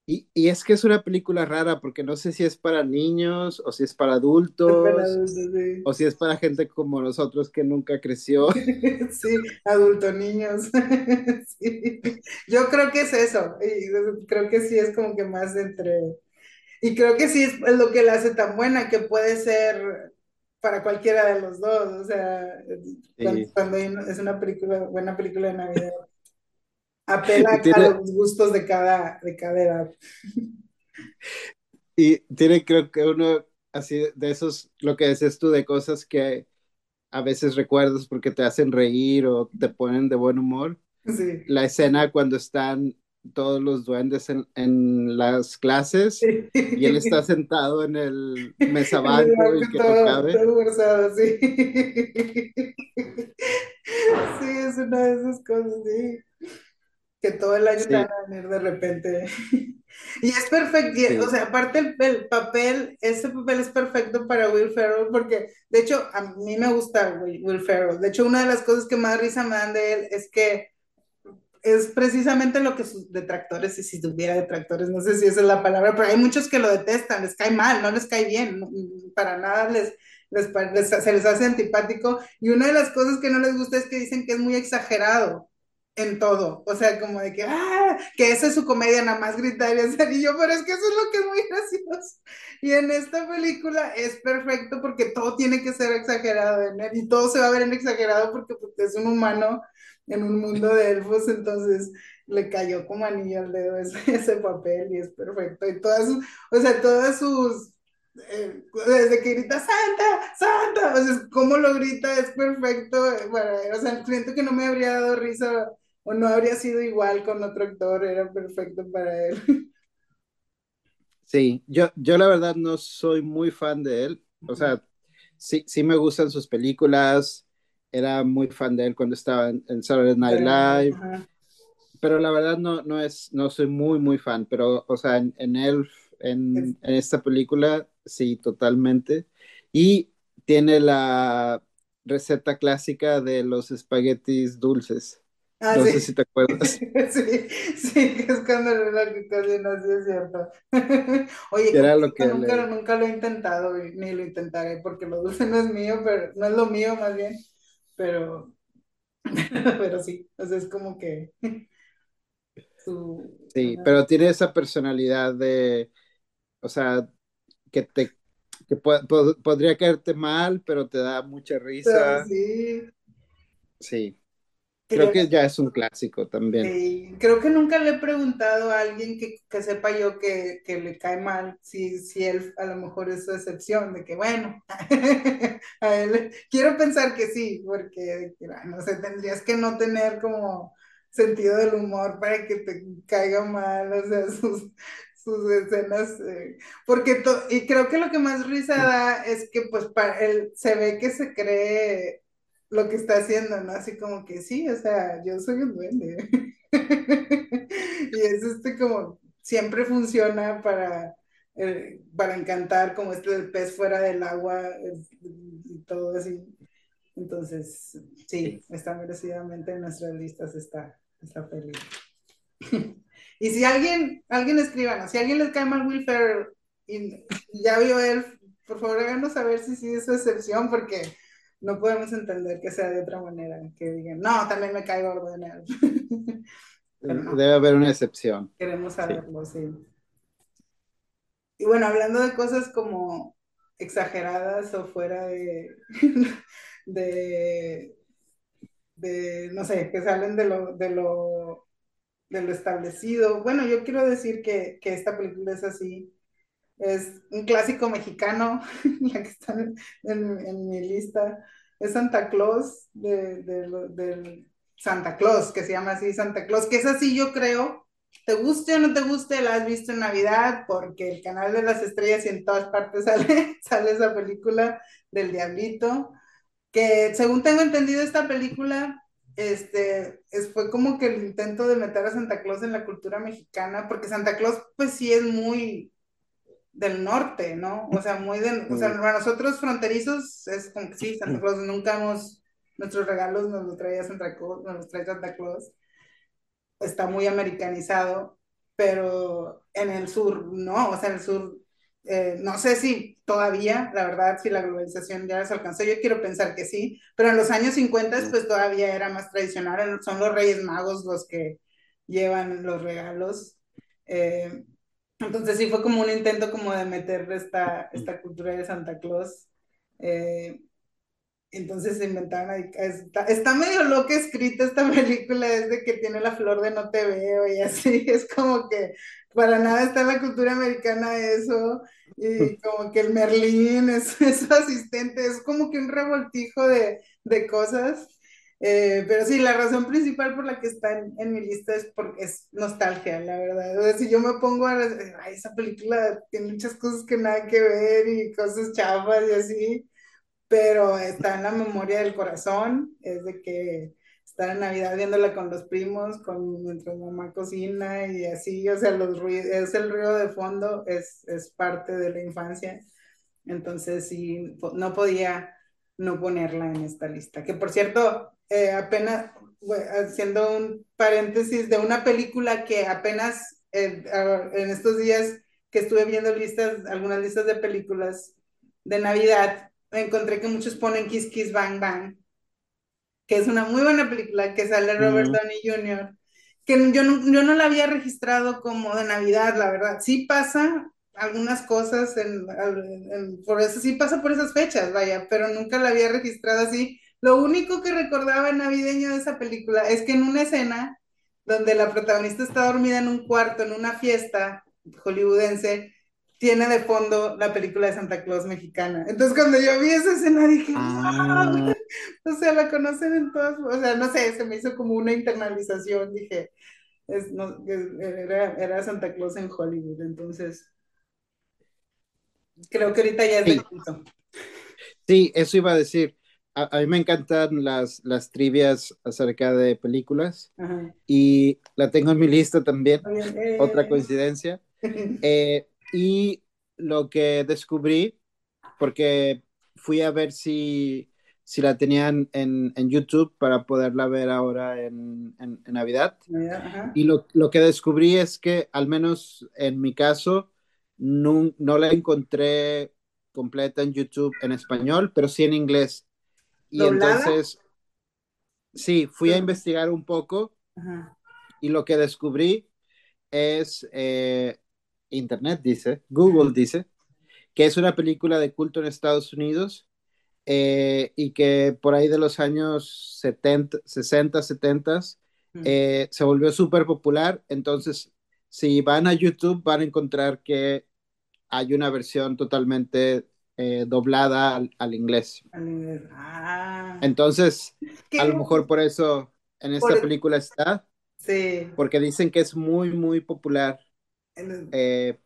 y, es que es una película rara porque no sé si es para niños o si es para adultos, o si es para gente como nosotros que nunca creció. Sí, adulto niños. Yo creo que es eso, y creo que sí es como que más entre... Y creo que sí es lo que la hace tan buena, que puede ser para cualquiera de los dos, o sea, cuando, es una película, buena película de Navidad, apela a los gustos de cada, de cada edad. Y tiene creo que uno así de esos, lo que dices tú, de cosas que a veces recuerdas porque te hacen reír o te ponen de buen humor. Sí. La escena cuando están todos los duendes en, en las clases y él está sentado en el mesabanco y que todo, no cabe. Todo sí. sí, es una de esas cosas, sí. Que todo el año te van a venir de repente. y es perfecto, o sea, aparte el, el, papel, ese papel es perfecto para Will Ferrell porque, de hecho, a mí me gusta Will, Will Ferrell. De hecho, una de las cosas que más risa me dan de él es que es precisamente lo que sus detractores, y si tuviera detractores, no sé si esa es la palabra, pero hay muchos que lo detestan, les cae mal, no les cae bien, para nada les, les, se les hace antipático. Y una de las cosas que no les gusta es que dicen que es muy exagerado en todo, o sea, como de que, ah, que esa es su comedia, nada más gritar y hacer, y yo, pero es que eso es lo que es muy gracioso. Y en esta película es perfecto porque todo tiene que ser exagerado en él, y todo se va a ver en exagerado porque pues, es un humano en un mundo de elfos, entonces le cayó como anillo al dedo ese, ese papel y es perfecto. Y todas o sea, todas sus, eh, desde que grita Santa, Santa, o sea, cómo lo grita es perfecto, bueno, o sea, siento que no me habría dado risa o no habría sido igual con otro actor, era perfecto para él. Sí, yo, yo la verdad no soy muy fan de él, o sea, sí, sí me gustan sus películas, era muy fan de él cuando estaba en, Saturday Night Live, pero la verdad no, no, es, no soy muy, muy fan, pero, o sea, en, en él, en, en, esta película, sí, totalmente. Y tiene la receta clásica de los espaguetis dulces. Ah, no sé si te acuerdas. sí, sí, que es cuando la que cocina, sí es cierto. Oye, nunca, nunca lo he intentado, ni lo intentaré, porque lo dulce no es mío, pero no es lo mío más bien, pero, pero sí, o sea, es como que Sí, pero tiene esa personalidad de, o sea, que te que podría caerte mal, pero te da mucha risa. sí. Sí. Creo que ya es un clásico también. creo que nunca le he preguntado a alguien que, sepa yo que, le cae mal, si, si él a lo mejor es su excepción, de que bueno, a él, quiero pensar que sí, porque no sé, tendrías que no tener como sentido del humor para que te caiga mal, o sea, sus, sus escenas, eh, porque, y creo que lo que más risa da es que pues para él se ve que se cree lo que está haciendo, ¿no? Así como que sí, o sea, yo soy un duende. y es este como, siempre funciona para, eh, para encantar, como este del pez fuera del agua y todo así. Entonces, sí, está merecidamente en nuestras listas está, está feliz. y si alguien, alguien escriba, si alguien les cae mal Will Ferrell y, ya vio él, por favor háganos saber si sí es su excepción, porque no podemos entender que sea de otra manera, que digan, no, también me caigo en él. Debe haber una excepción. Queremos saberlo, sí. Y bueno, hablando de cosas como exageradas o fuera de, de, de, no sé, que salen de lo, de lo, de lo establecido. Bueno, yo quiero decir que, que esta película es así. Es un clásico mexicano, la que está en, en, mi lista. Es Santa Claus, de, de, Santa Claus, que se llama así Santa Claus, que es así, yo creo. Te guste o no te guste, la has visto en Navidad, porque el canal de las estrellas y en todas partes sale, sale esa película del Diablito que según tengo entendido esta película, este, es, fue como que el intento de meter a Santa Claus en la cultura mexicana, porque Santa Claus pues sí es muy del norte, ¿no? O sea, muy de, o sea, para nosotros fronterizos es como que sí, Santa Claus, nunca hemos, nuestros regalos nos los traía Santa Claus, nos los trae Santa Claus, está muy americanizado, pero en el sur, no, o sea, en el sur eh, no sé si todavía, la verdad, si la globalización ya les alcanzó, yo quiero pensar que sí, pero en los años 50 pues todavía era más tradicional, son los Reyes Magos los que llevan los regalos. Eh, entonces sí fue como un intento como de meter esta, esta cultura de Santa Claus. Eh, entonces se inventaron, está, está, medio loca escrita esta película, desde que tiene la flor de no te veo y así, es como que para nada está en la cultura americana eso, y como que el Merlín es, su asistente, es como que un revoltijo de, cosas. Eh, pero sí, la razón principal por la que está en, mi lista es porque es nostalgia, la verdad. O sea, si yo me pongo a, esa película tiene muchas cosas que nada que ver y cosas chafas y así, pero está en la memoria del corazón, es de que estar en Navidad viéndola con los primos, con nuestra mamá cocina y así, o sea, los es el ruido de fondo, es, es parte de la infancia. Entonces, sí, no podía no ponerla en esta lista. Que por cierto, eh, apenas, haciendo un paréntesis de una película que apenas eh, en estos días que estuve viendo listas, algunas listas de películas de Navidad, encontré que muchos ponen Kiss Kiss Bang Bang que es una muy buena película, que sale Robert Downey Jr., que yo no, yo no la había registrado como de Navidad, la verdad. Sí pasa algunas cosas, en, por eso sí pasa por esas fechas, vaya, pero nunca la había registrado así. Lo único que recordaba navideño de esa película es que en una escena donde la protagonista está dormida en un cuarto, en una fiesta hollywoodense, tiene de fondo la película de Santa Claus mexicana. Entonces cuando yo vi esa escena dije, Ah, o sea, la conocen en todas, o sea, no sé, se me hizo como una internalización, dije, es, no, era, era Santa Claus en Hollywood, entonces creo que ahorita ya es de sí, culto. sí, eso iba a decir. A, a mí me encantan las, las trivias acerca de películas Ajá. y la tengo en mi lista también, bien, otra eh. coincidencia. Eh, y lo que descubrí, porque fui a ver si, si la tenían en, en YouTube para poderla ver ahora en, en- en Navidad. Y lo, lo que descubrí es que, al menos en mi caso, no, no la encontré completa en YouTube en español, pero sí en inglés. Y ¿Doblada? entonces, sí, fui a investigar un poco Ajá. y lo que descubrí es, eh, Internet dice, Google dice, que es una película de culto en Estados Unidos eh, y que por ahí de los años 70, 60, 70 Mm. eh, se volvió súper popular. Entonces, si van a YouTube, van a encontrar que hay una versión totalmente eh, doblada al, al inglés. Al inglés. Ah, Entonces, a lo mejor por eso en esta por- película está, sí, porque dicen que es muy, muy popular eh,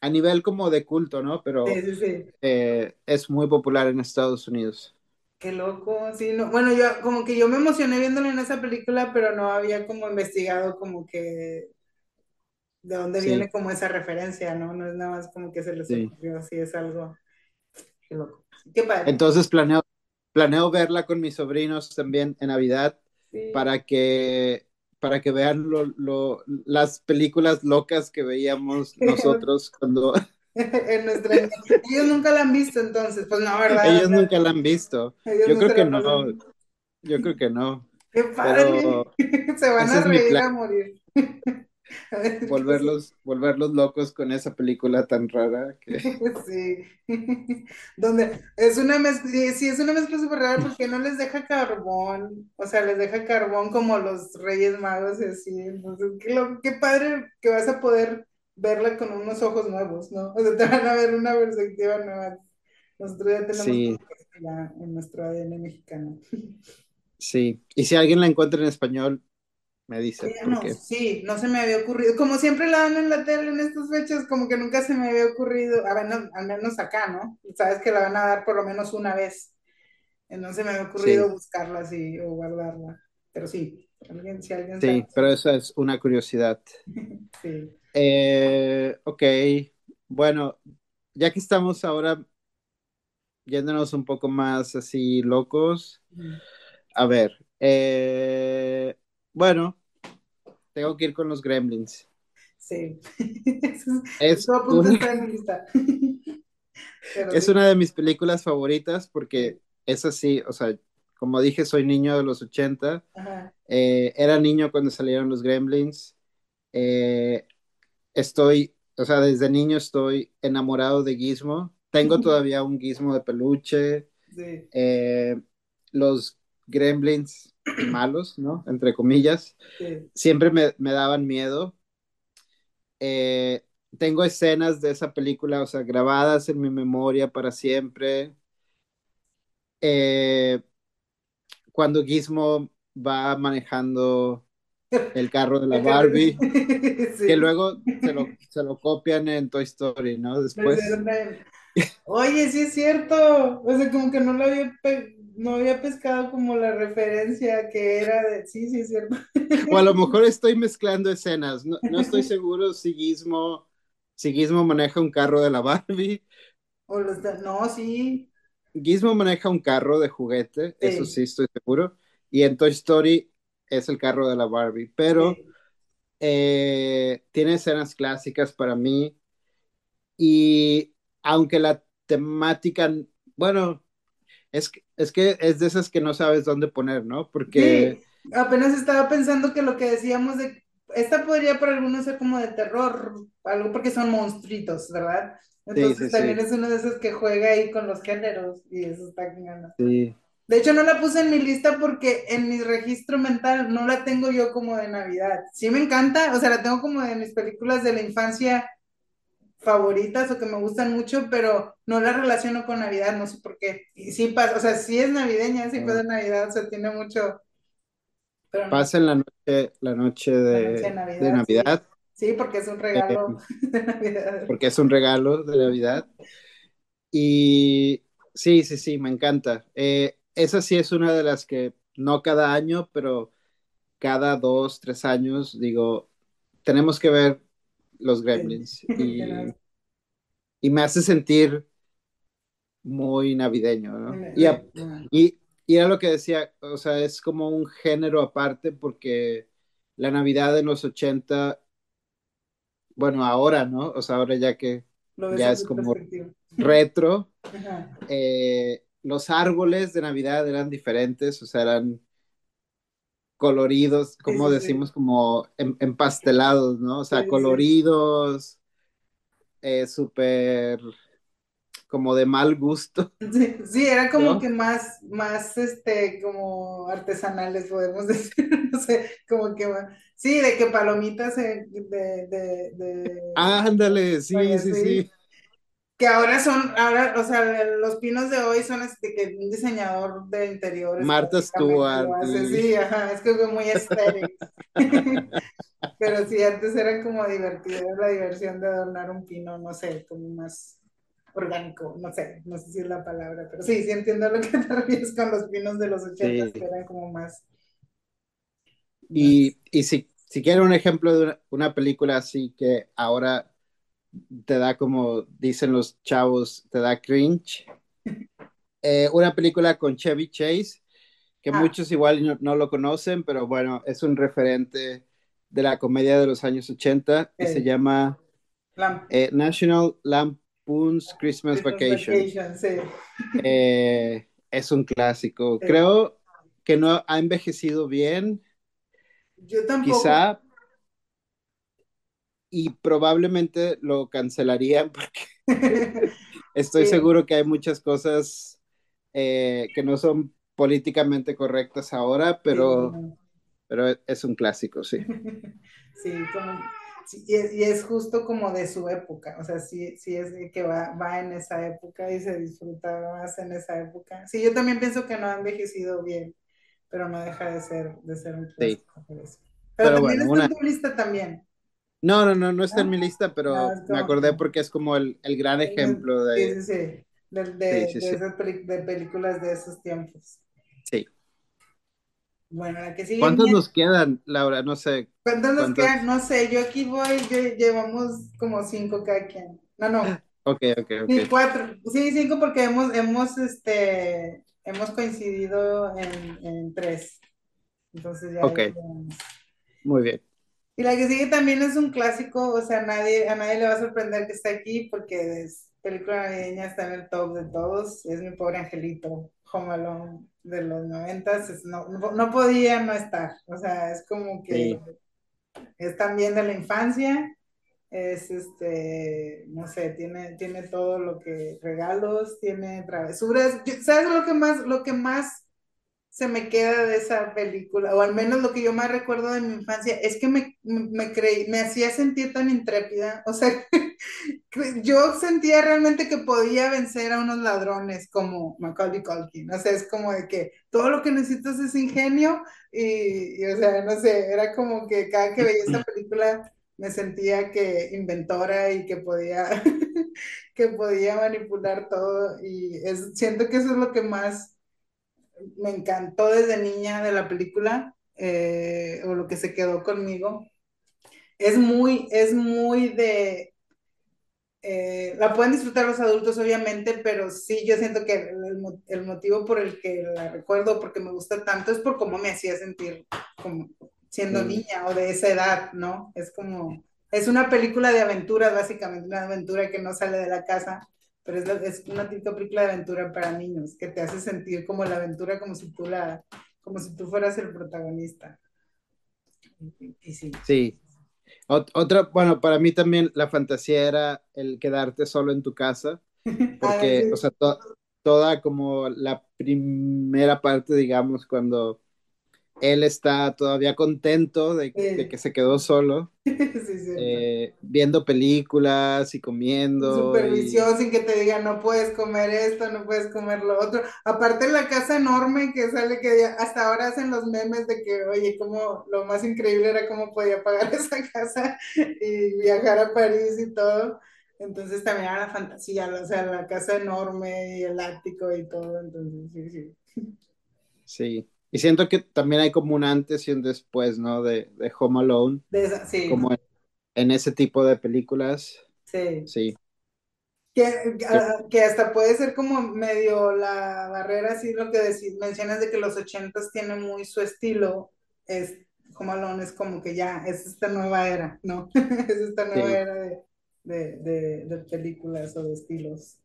a nivel como de culto, ¿no? Pero sí, sí. eh, es muy popular en Estados Unidos. Qué loco, sí, no. Bueno, yo como que yo me emocioné viéndolo en esa película, pero no había como investigado como que de dónde viene como esa referencia, ¿no? No es nada más como que se les ocurrió, sí, es algo, qué loco. Qué padre. Entonces planeo, planeo verla con mis sobrinos también en Navidad Sí. para que, para que vean lo, lo- las películas locas que veíamos nosotros cuando En nuestra... Ellos nunca la han visto entonces, pues no, ¿verdad? Ellos nunca la han visto. ellos Yo creo que no, pasan. yo creo que no, Qué padre. pero Se van a reír a morir. A ver, ¿qué volverlos, volverlos locos con esa película tan rara que Sí, donde es una mezcla, sí, es una mezcla súper rara porque no les deja carbón, o sea, les deja carbón como los Reyes Magos y así, entonces, qué, lo- qué padre que vas a poder verla con unos ojos nuevos, ¿no? O sea, te van a ver una perspectiva nueva. Nosotros ya tenemos sí, en nuestro ADN mexicano. sí. Y si alguien la encuentra en español, me dice, porque sí, no se me había ocurrido. Como siempre la dan en la tele en estas fechas, como que nunca se me había ocurrido, a ver, no, al menos acá, ¿no? Sabes que la van a dar por lo menos una vez. Eh, No se me había ocurrido sí, buscarla así o guardarla. Pero sí, alguien, si alguien sabe, sí, pero esa es una curiosidad. sí. Eh, ok, bueno, ya que estamos ahora yéndonos un poco más así locos, a ver, eh, bueno, tengo que ir con los Gremlins. Sí. Eso, es- una, es sí. una de mis películas favoritas porque sí. es así, o sea, como dije, soy niño de los 80, Ajá. eh, era niño cuando salieron los Gremlins, eh, estoy, o sea, desde niño estoy enamorado de Gizmo, tengo todavía un Gizmo de peluche, Sí, eh, los Gremlins malos, ¿no? Entre comillas, sí. siempre me, me daban miedo. Eh, tengo escenas de esa película, o sea, grabadas en mi memoria para siempre. Eh, cuando Gizmo va manejando el carro de la Barbie, que Sí. luego se lo, se lo copian en Toy Story, ¿no? Después. Oye, sí es cierto. O sea, como que no lo había, no había pescado como la referencia que era de. Sí, sí es cierto. o a lo mejor estoy mezclando escenas, no, no estoy seguro si Gizmo, si Gizmo maneja un carro de la Barbie. O los da- No, sí, Gizmo maneja un carro de juguete, eso sí, sí estoy seguro, y en Toy Story es el carro de la Barbie, pero sí. eh, tiene escenas clásicas para mí y aunque la temática, bueno, es, que- es que es de esas que no sabes dónde poner, ¿no? Porque Sí, apenas estaba pensando que lo que decíamos de. Esta podría para algunos ser como de terror, algo porque son monstruitos, ¿verdad? Entonces sí, también sí, es uno de esos que juega ahí con los géneros y eso está genial. sí, De hecho, no la puse en mi lista porque en mi registro mental no la tengo yo como de Navidad. Sí me encanta, o sea, la tengo como de mis películas de la infancia favoritas o que me gustan mucho, pero no las relaciono con Navidad, no sé por qué. Y sí pasa, o sea, sí es navideña, sí pasa Navidad, o sea, tiene mucho, pero no. Pasa en la noche, la noche La de, noche de de Navidad, Sí, porque es un eh, regalo de Navidad. porque es un regalo de Navidad. Y sí, sí, sí, me encanta. Eh, esa sí es una de las que no cada año, pero cada dos, tres años, digo, tenemos que ver los. Gremlins. Y, y me hace sentir muy navideño, ¿no? Y, a- y, y era lo que decía, o sea, es como un género aparte porque la Navidad en los 80, bueno, ahora, ¿no? O sea, ahora ya que ya es como retro, eh, los árboles de Navidad eran diferentes, o sea, eran coloridos, como sí, sí. decimos, como em- empastelados, ¿no? O sea, sí, coloridos, eh, súper como de mal gusto, Sí, sí, era como que más, más, este, como artesanales, podemos decir, no sé, como que más, sí, de que palomitas eh, de, de, de, Ándale, sí, oye, sí, sí, sí. Que ahora son, ahora, o sea, los pinos de hoy son este, que un diseñador de interiores lo Stewart y sí, ajá, es que es muy estético. Pero sí, antes era como divertido, la diversión de adornar un pino, no sé, como más orgánico, no sé, no sé si es la palabra, pero sí, sí entiendo lo que te refieres con los pinos de los ochentas, que sí. eran como más, más, Y, y si, si quiero un ejemplo de una, una película así que ahora te da como dicen los chavos, te da cringe, eh, una película con Chevy Chase, que ah, muchos igual no, no lo conocen, pero bueno, es un referente de la comedia de los años 80 y se eh, llama Lamp, eh, National Lampoon's Christmas Christmas Vacation. Vacation, sí, Eh, es un clásico. sí. Creo que no ha envejecido bien, Yo tampoco, quizá, y probablemente lo cancelarían porque estoy sí, seguro que hay muchas cosas eh, que no son políticamente correctas ahora, sí, pero, no. pero es un clásico, sí. Sí, como, sí, y, es, y es justo como de su época, o sea, sí, sí es que va, va en esa época y se disfruta más en esa época. Sí, yo también pienso que no ha envejecido bien, pero no deja de ser, de ser un Sí, clásico. Pero pero también bueno, está en una... tu lista también, No, no, no, no está en ¿no? mi lista, No, pero me como acordé que, porque es como el, el gran ejemplo sí, sí, de... sí, de, Sí, de, sí, de sí, esas peli- de películas de esos tiempos. sí. Bueno, la que sigue ¿Cuántos nos quedan, Laura? No sé ¿cuántos nos cuántos. quedan? No sé, yo aquí voy, yo, llevamos como cinco cada quien. No, no, Ok, ok, ok. Sí, cuatro, sí, cinco porque hemos, hemos, este, hemos coincidido en, en tres. Entonces ya, Ok, muy bien. Y la que sigue también es un clásico, o sea, nadie, a nadie le va a sorprender que está aquí porque es película navideña, está en el top de todos. Es mi pobre angelito, Home Alone de los noventas, no, no, no podía no estar. O sea, es como que Sí, es también de la infancia es este, no sé, tiene, tiene todo lo que regalos, tiene travesuras. Yo- ¿Sabes lo que más, lo que más se me queda de esa película? O al menos lo que yo más recuerdo de mi infancia es que me, me creí, me hacía sentir tan intrépida. O sea, yo sentía realmente que podía vencer a unos ladrones como Macaulay Culkin. O sea, es como de que todo lo que necesitas es ingenio y, y, o sea, no sé, era como que cada que veía esa película me sentía que inventora y que podía, que podía manipular todo y es, siento que eso es lo que más me encantó desde niña de la película eh, o lo que se quedó conmigo. Es muy, es muy de, eh, la pueden disfrutar los adultos, obviamente, pero sí, yo siento que el, el, motivo por el que la recuerdo, porque me gusta tanto, es por cómo me hacía sentir como siendo mm, niña o de esa edad, ¿no? Es como, es una película de aventuras, básicamente, una aventura que no sale de la casa, pero es, es una típica película de aventura para niños, que te hace sentir como la aventura, como si tú la, como si tú fueras el protagonista. Y, y sí. sí. Ot- otra, bueno, para mí también la fantasía era el quedarte solo en tu casa, ah, porque, o sí. sea, to- toda como la primera parte, digamos, cuando él está todavía contento de, de que se quedó solo, sí, eh, viendo películas y comiendo. Supervisión y... sin que te digan, no puedes comer esto, no puedes comer lo otro. Aparte la casa enorme que sale que hasta ahora hacen los memes de que, oye, como lo más increíble era cómo podía pagar esa casa y viajar a París y todo. Entonces también era la fantasía, o sea, la casa enorme y el ático y todo, entonces sí, sí. Sí, y siento que también hay como un antes y un después, ¿no? De, de Home Alone. De esa, sí. Como en, en, ese tipo de películas. Sí. Sí. Que, que, hasta puede ser como medio la barrera, así lo que decís, mencionas de que los ochentas tienen muy su estilo, es Home Alone es como que ya, es esta nueva era, ¿no? es esta nueva sí. era de, de, de, de, películas o de estilos.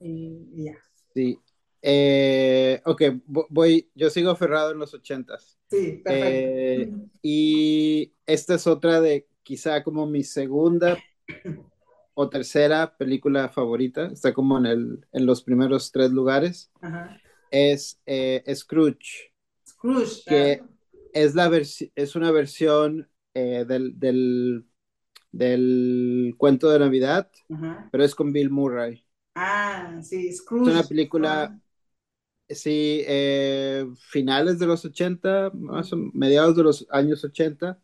Y, y ya. Sí, eh, ok, voy, yo sigo aferrado en los ochentas. Sí, perfecto. Eh, y esta es otra de quizá como mi segunda o tercera película favorita, está como en, el, en los primeros tres lugares. Ajá. Es eh, Scrooge. Scrooge. Que ah. es, la es una versión eh, del, del, del, cuento de Navidad, Ajá. pero es con Bill Murray. Ah, sí, Scrooge. Es una película... Ah sí, eh, finales de los 80, más o, mediados de los años 80.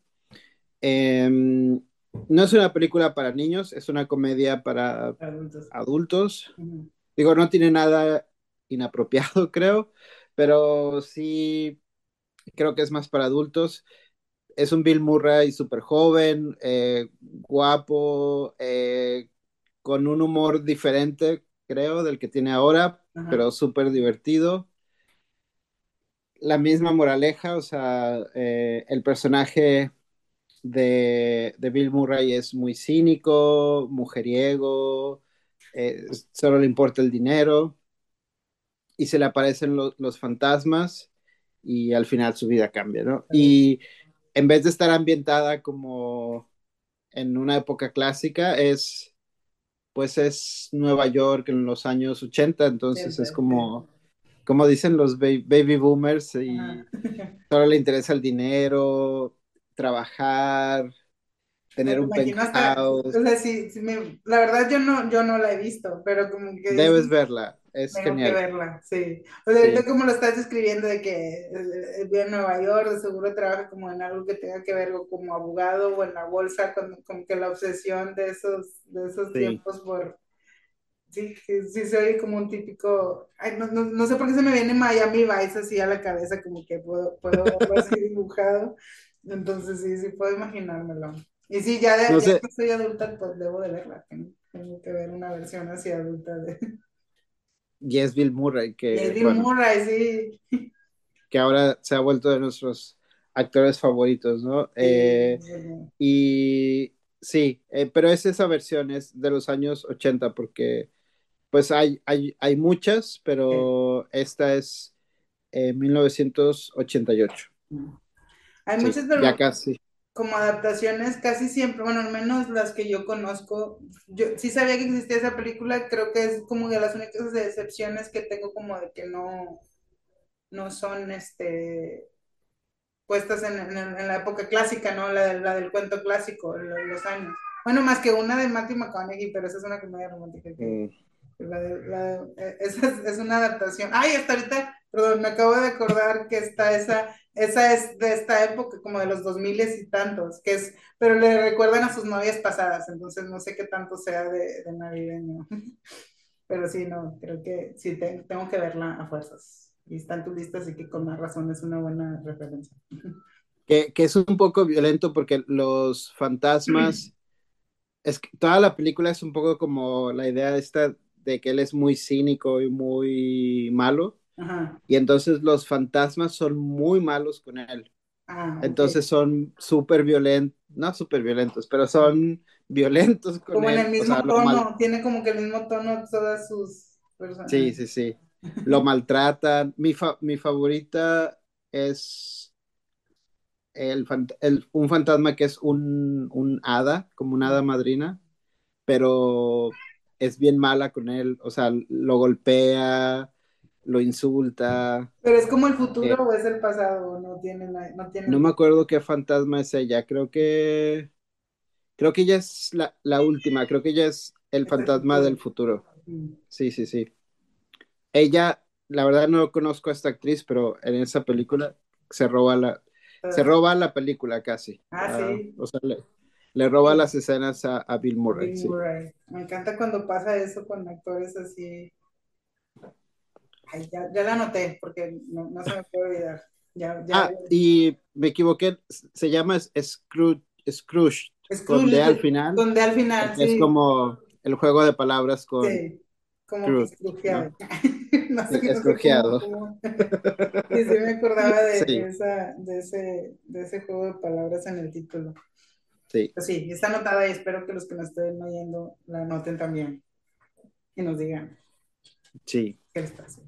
Eh, no es una película para niños, es una comedia para adultos. adultos. Uh -huh. Digo, no tiene nada inapropiado, creo, pero sí creo que es más para adultos. Es un Bill Murray súper joven, eh, guapo, eh, con un humor diferente, creo, del que tiene ahora, Ajá. pero súper divertido. La misma moraleja, o sea, eh, el personaje de, de, Bill Murray es muy cínico, mujeriego, eh, solo le importa el dinero y se le aparecen lo, los fantasmas y al final su vida cambia, ¿no? Y en vez de estar ambientada como en una época clásica, es pues es Nueva York en los años 80, entonces Sí, es como, como dicen los ba- baby boomers y Ajá. solo le interesa el dinero, trabajar, tener un hasta- penthouse. o sea, sí, sí me- la verdad yo no, yo no la he visto, pero como que Debes verla, es tengo que genial. verla, sí. O sea, Sí. ahorita como lo estás describiendo de que eh, vive en Nueva York, de seguro trabaja como en algo que tenga que ver como abogado o en la bolsa, con, como que la obsesión de esos, de esos Sí. tiempos por... Sí, sí, sí se oye como un típico, ay, no, no, no sé por qué se me viene Miami Vice así a la cabeza, como que puedo, puedo verlo así dibujado, entonces sí, sí puedo imaginármelo. Y sí, ya, de, No ya sé. que soy adulta, pues debo de verla, tengo, tengo que ver una versión así adulta de... Y es Bill Murray, que, Eddie bueno, Murray, sí. que ahora se ha vuelto de nuestros actores favoritos, ¿no? Eh, Sí, y sí, eh, pero es esa versión, es de los años 80, porque pues hay, hay, hay muchas, pero esta es eh, 1988. Hay muchas, pero ya casi. Como adaptaciones casi siempre, bueno, al menos las que yo conozco, yo sí sabía que existía esa película, creo que es como de las únicas excepciones que tengo como de que no, no son este puestas en, en- en la época clásica, ¿no? La, del- la del cuento clásico, lo- los años. Bueno, más que una de Matthew McConaughey, pero esa es una comedia romántica que, Mm, La de- la- eh, esa es, es una adaptación. Ay, hasta ahorita, perdón, me acabo de acordar que está esa, esa es de esta época, como de los dos miles y tantos, que es, pero le recuerdan a sus novias pasadas, entonces no sé qué tanto sea de, de navideño. Pero sí, no, creo que sí, te- tengo que verla a fuerzas. Y está en tu lista, así que con más razón es una buena referencia. que, que es un poco violento porque los fantasmas, es que toda la película es un poco como la idea esta de que él es muy cínico y muy malo, Ajá. y entonces los fantasmas son muy malos con él. Ah. Entonces son súper violentos, no súper violentos, pero son violentos con Como en él. el o mismo sea, tono, tiene como que el mismo tono todas sus personas. Sí, sí, sí. Lo maltratan. Mi, fa- mi favorita es el, fant- el- un fantasma que es un, un hada, como una hada madrina, pero es bien mala con él. O sea, lo golpea, lo insulta. ¿Pero es como el futuro eh, o es el pasado? No, tiene, no, tiene... no me acuerdo qué fantasma es ella, creo que... Creo que ella es la, la última, creo que ella es el fantasma del futuro. Sí, sí, sí. Ella, la verdad no conozco a esta actriz, pero en esa película se roba la, se roba la película casi. Ah, sí. O sea, le, roba las escenas a, Bill Murray. Me encanta cuando pasa eso con actores así. Ay, ya, ya la noté, porque no, se me puede olvidar. ah, y me equivoqué, se llama Scrooge, Scrooge, con D al final. Con D al final, sí. Es como el juego de palabras con... Sí como escrujeado. ¿no? sé qué escrujeado. sí, sí me acordaba de, esa, de, ese, de ese juego de palabras en el título. Sí. Pues sí, está anotada y espero que los que nos estén oyendo la anoten también y nos digan. Sí. ¿Qué les pasa?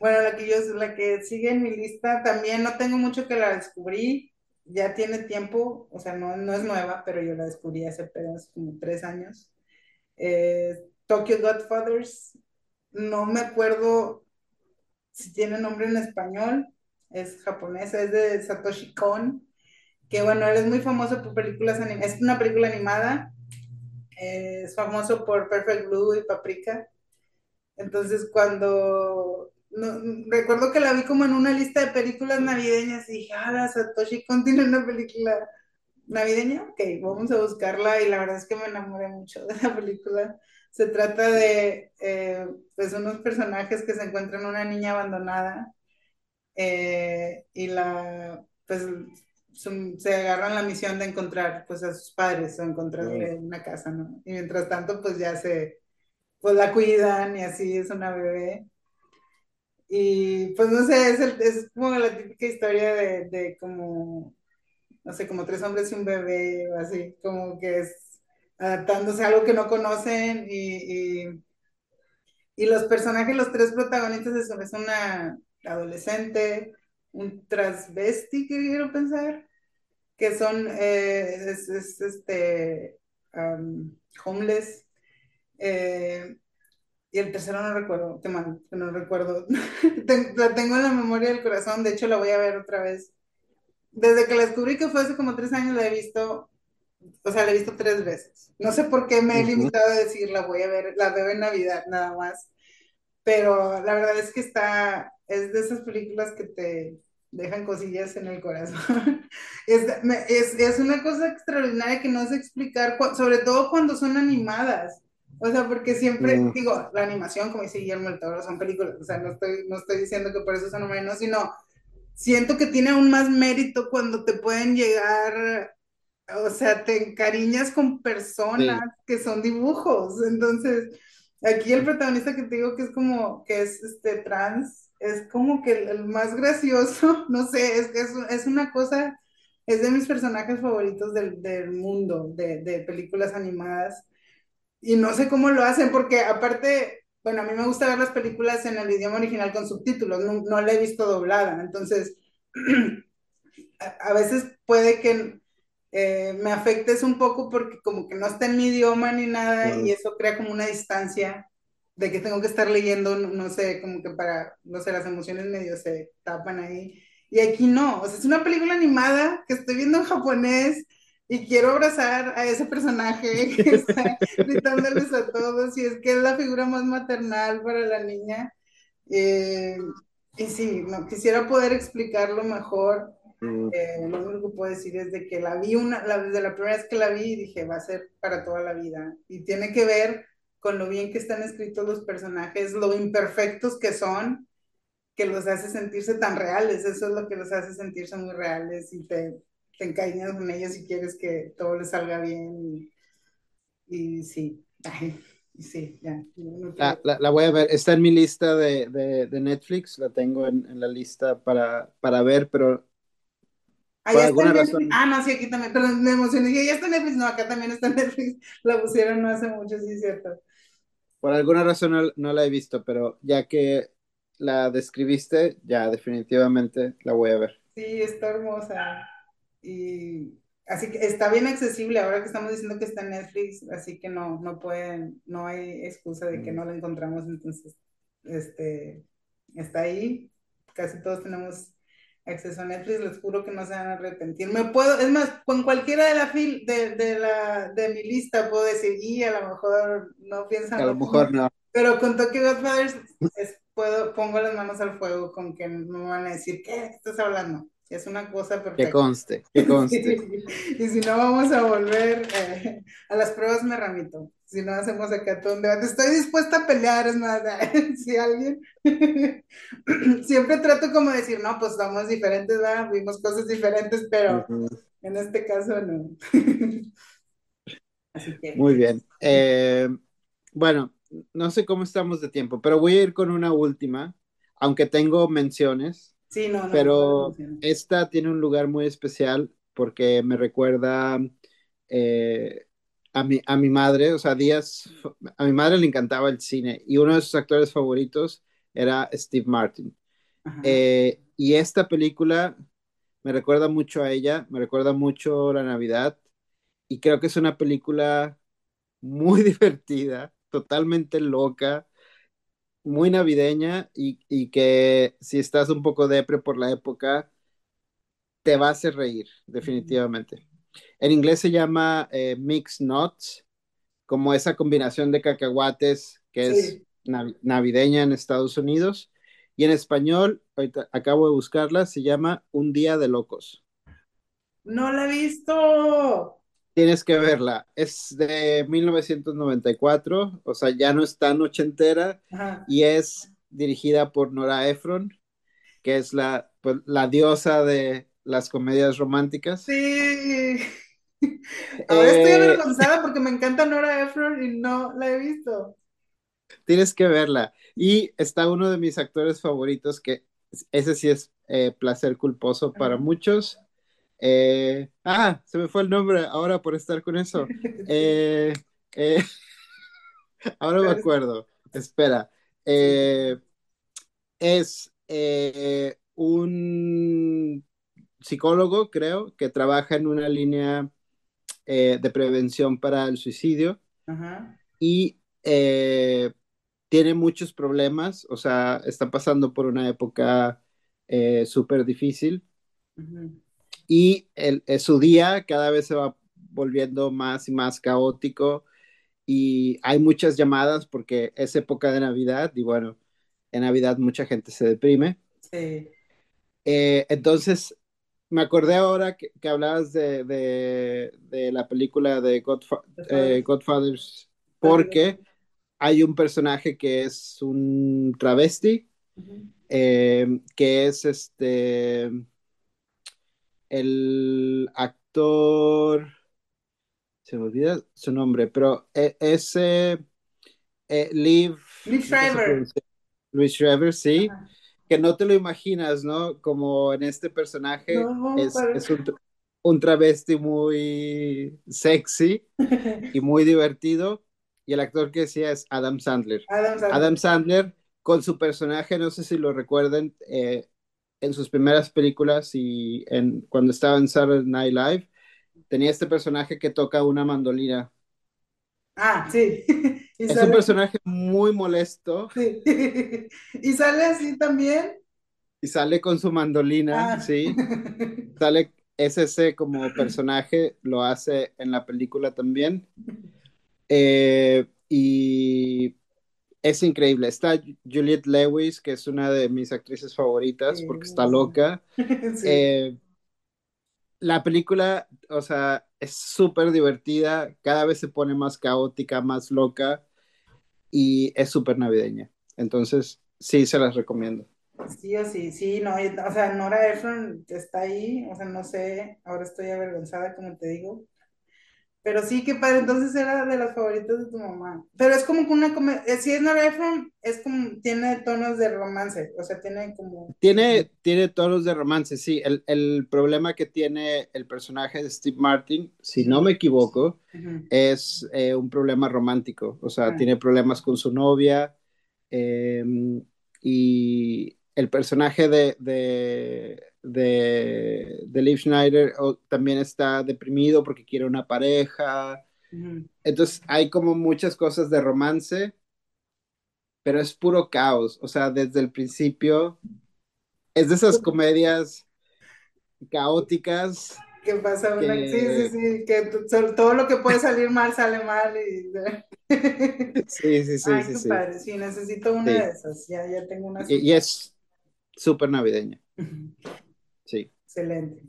Bueno, la que yo la que sigue en mi lista, también no tengo mucho que la descubrí, ya tiene tiempo, o sea, no, no es nueva, pero yo la descubrí hace apenas como tres años. Eh, Tokyo Godfathers, no me acuerdo si tiene nombre en español, es japonesa, es de Satoshi Kon, que bueno, él es muy famoso por películas animadas, es una película animada, es famoso por Perfect Blue y Paprika. Entonces cuando recuerdo que la vi como en una lista de películas navideñas y dije, ah, Satoshi Kon tiene una película navideña, ok, vamos a buscarla y la verdad es que me enamoré mucho de la película. Se trata de eh, pues unos personajes que se encuentran una niña abandonada eh, y la pues se agarran la misión de encontrar pues a sus padres o encontrarle una casa, ¿no? Y mientras tanto pues ya se pues la cuidan y así es una bebé. Y pues no sé, es, es como la típica historia de, de como, no sé, como tres hombres y un bebé, o así, como que es adaptándose a algo que no conocen y, y, los personajes, los tres protagonistas es, una adolescente, un transvesti, quiero pensar, que son, eh, es, este, homeless, eh, y el tercero no recuerdo, qué mal, no recuerdo, la tengo en la memoria del corazón, de hecho la voy a ver otra vez. Desde que la descubrí que fue hace como tres años la he visto o sea, la he visto tres veces. No sé por qué me he limitado a decir, la voy a ver, la veo en Navidad nada más. Pero la verdad es que está, es de esas películas que te dejan cosillas en el corazón. es, es, es, una cosa extraordinaria que no sé explicar, sobre todo cuando son animadas. O sea, porque siempre, mm. digo, la animación, como dice Guillermo el Toro, son películas, o sea, no estoy, no estoy diciendo que por eso son menos, sino siento que tiene aún más mérito cuando te pueden llegar o sea, te encariñas con personas que son dibujos. Entonces, aquí el protagonista que te digo que es como, que es este trans, es como que el, más gracioso, no sé, es, es, es, una cosa, es de mis personajes favoritos del, del mundo, de, de, películas animadas. Y no sé cómo lo hacen, porque aparte, bueno, a mí me gusta ver las películas en el idioma original con subtítulos, no, no la he visto doblada, entonces a veces puede que eh, me afectes un poco porque como que no está en mi idioma ni nada y eso crea como una distancia de que tengo que estar leyendo, no, sé, como que para, no sé, las emociones medio se tapan ahí. Y aquí no, o sea, es una película animada que estoy viendo en japonés y quiero abrazar a ese personaje que está gritándoles a todos y es que es la figura más maternal para la niña. Eh, y sí, no, quisiera poder explicarlo mejor, Mm. Eh, lo único que puedo decir es de que la vi una, la, desde la primera vez que la vi dije, va a ser para toda la vida. Y tiene que ver con lo bien que están escritos los personajes, lo imperfectos que son, que los hace sentirse tan reales. Eso es lo que los hace sentirse muy reales y te, te encariñas con ellos y quieres que todo les salga bien. Y, sí, sí, ya. La, la, voy a ver, está en mi lista de, de, de Netflix, la tengo en, en, la lista para, para ver, pero alguna razón. Ah, no, sí, aquí también, pero me emocioné. ya está Netflix, no, acá también está Netflix. La pusieron no hace mucho, sí, cierto. Por alguna razón no, la he visto, pero ya que la describiste, ya definitivamente la voy a ver. Sí, está hermosa. Y así que está bien accesible ahora que estamos diciendo que está en Netflix, así que no, no pueden, no hay excusa de que mm. no la encontramos, entonces este, está ahí. Casi todos tenemos acceso a Netflix, les juro que no se van a arrepentir. Me puedo, es más, con cualquiera de la fil, de, de, la, de mi lista puedo decir, y a lo mejor no piensan. A lo mejor no. Pero con Tokyo Godfathers puedo, pongo las manos al fuego con que me van a decir, ¿qué estás hablando? Es una cosa perfecta. Que conste, que conste. y si no, vamos a volver eh, a las pruebas, me ramito. Si no, hacemos acá todo un debate. Estoy dispuesta a pelear, es más, si alguien. Siempre trato como de decir, no, pues somos diferentes, ¿verdad? Vimos cosas diferentes, pero en este caso no. Así que. Muy bien. Eh, bueno, no sé cómo estamos de tiempo, pero voy a ir con una última, aunque tengo menciones. Sí, no, no, Pero esta tiene un lugar muy especial porque me recuerda eh, a, mi, a mi madre, o sea, días, a mi madre le encantaba el cine y uno de sus actores favoritos era Steve Martin. Eh, y esta película me recuerda mucho a ella, me recuerda mucho la Navidad y creo que es una película muy divertida, totalmente loca, muy navideña y, que si estás un poco depre por la época, te va a hacer reír, definitivamente. En inglés se llama eh, Mixed Nuts, como esa combinación de cacahuates que es navideña en Estados Unidos. Y en español, ahorita acabo de buscarla, se llama Un Día de Locos. No la he visto. Tienes que verla. Es de 1994, o sea, ya no es tan ochentera y es dirigida por Nora Ephron, que es la, pues, la diosa de las comedias románticas. Sí. Ahora estoy eh, avergonzada porque me encanta Nora Ephron y no la he visto. Tienes que verla. Y está uno de mis actores favoritos, que ese sí es eh, placer culposo para muchos, eh, ah, se me fue el nombre ahora por estar con eso. Eh, eh, ahora me acuerdo. Espera. es un psicólogo, creo, que trabaja en una línea de prevención para el suicidio y tiene muchos problemas, o sea, está pasando por una época súper difícil y el, eh, su día cada vez se va volviendo más y más caótico y hay muchas llamadas porque es época de Navidad y bueno, en Navidad mucha gente se deprime. Sí. Eh, entonces, me acordé ahora que, hablabas de, de, la película de eh, Godfathers porque hay un personaje que es un travesti, que es este el actor, se me olvida su nombre, pero e, ese eh, Liv, Luis Schreiber. Luis Schreiber, sí, que no te lo imaginas, ¿no? Como en este personaje es, un, travesti muy sexy y muy divertido. Y el actor que decía es Adam Sandler. Adam Sandler. con su personaje, no sé si lo recuerden, eh, en sus primeras películas y en, cuando estaba en Saturday Night Live, tenía este personaje que toca una mandolina. Ah, sí. es un personaje muy molesto. Sí. ¿Y sale así también? Y sale con su mandolina, ah. sí. Sale, es ese como personaje, lo hace en la película también. Eh, y es increíble. Está Juliette Lewis, que es una de mis actrices favoritas porque está loca. Eh, la película, o sea, es súper divertida, cada vez se pone más caótica, más loca y es súper navideña. Entonces, sí, se las recomiendo. Sí o sí, sí, no, o sea, Nora Ephron está ahí, o sea, no sé, ahora estoy avergonzada, como te digo, pero sí, qué padre, entonces era de las favoritas de tu mamá. Pero es como una comedia, eh, si es Nora Ephron, es como, tiene tonos de romance, o sea, tiene como... Tiene, tiene tonos de romance, sí. El, el problema que tiene el personaje de Steve Martin, si no me equivoco, es eh, un problema romántico, o sea, ah. tiene problemas con su novia em, y el personaje de, de, de, Liv Schneider también está deprimido porque quiere una pareja. Entonces hay como muchas cosas de romance, pero es puro caos. O sea, desde el principio es de esas comedias caóticas. Que pasa una, sí, sí, sí, que todo lo que puede salir mal sale mal y... sí, sí, sí, Ay, sí, qué sí. padre, sí, necesito una Sí. de esas, ya, ya tengo una. Y, y es súper navideña. Sí. Excelente.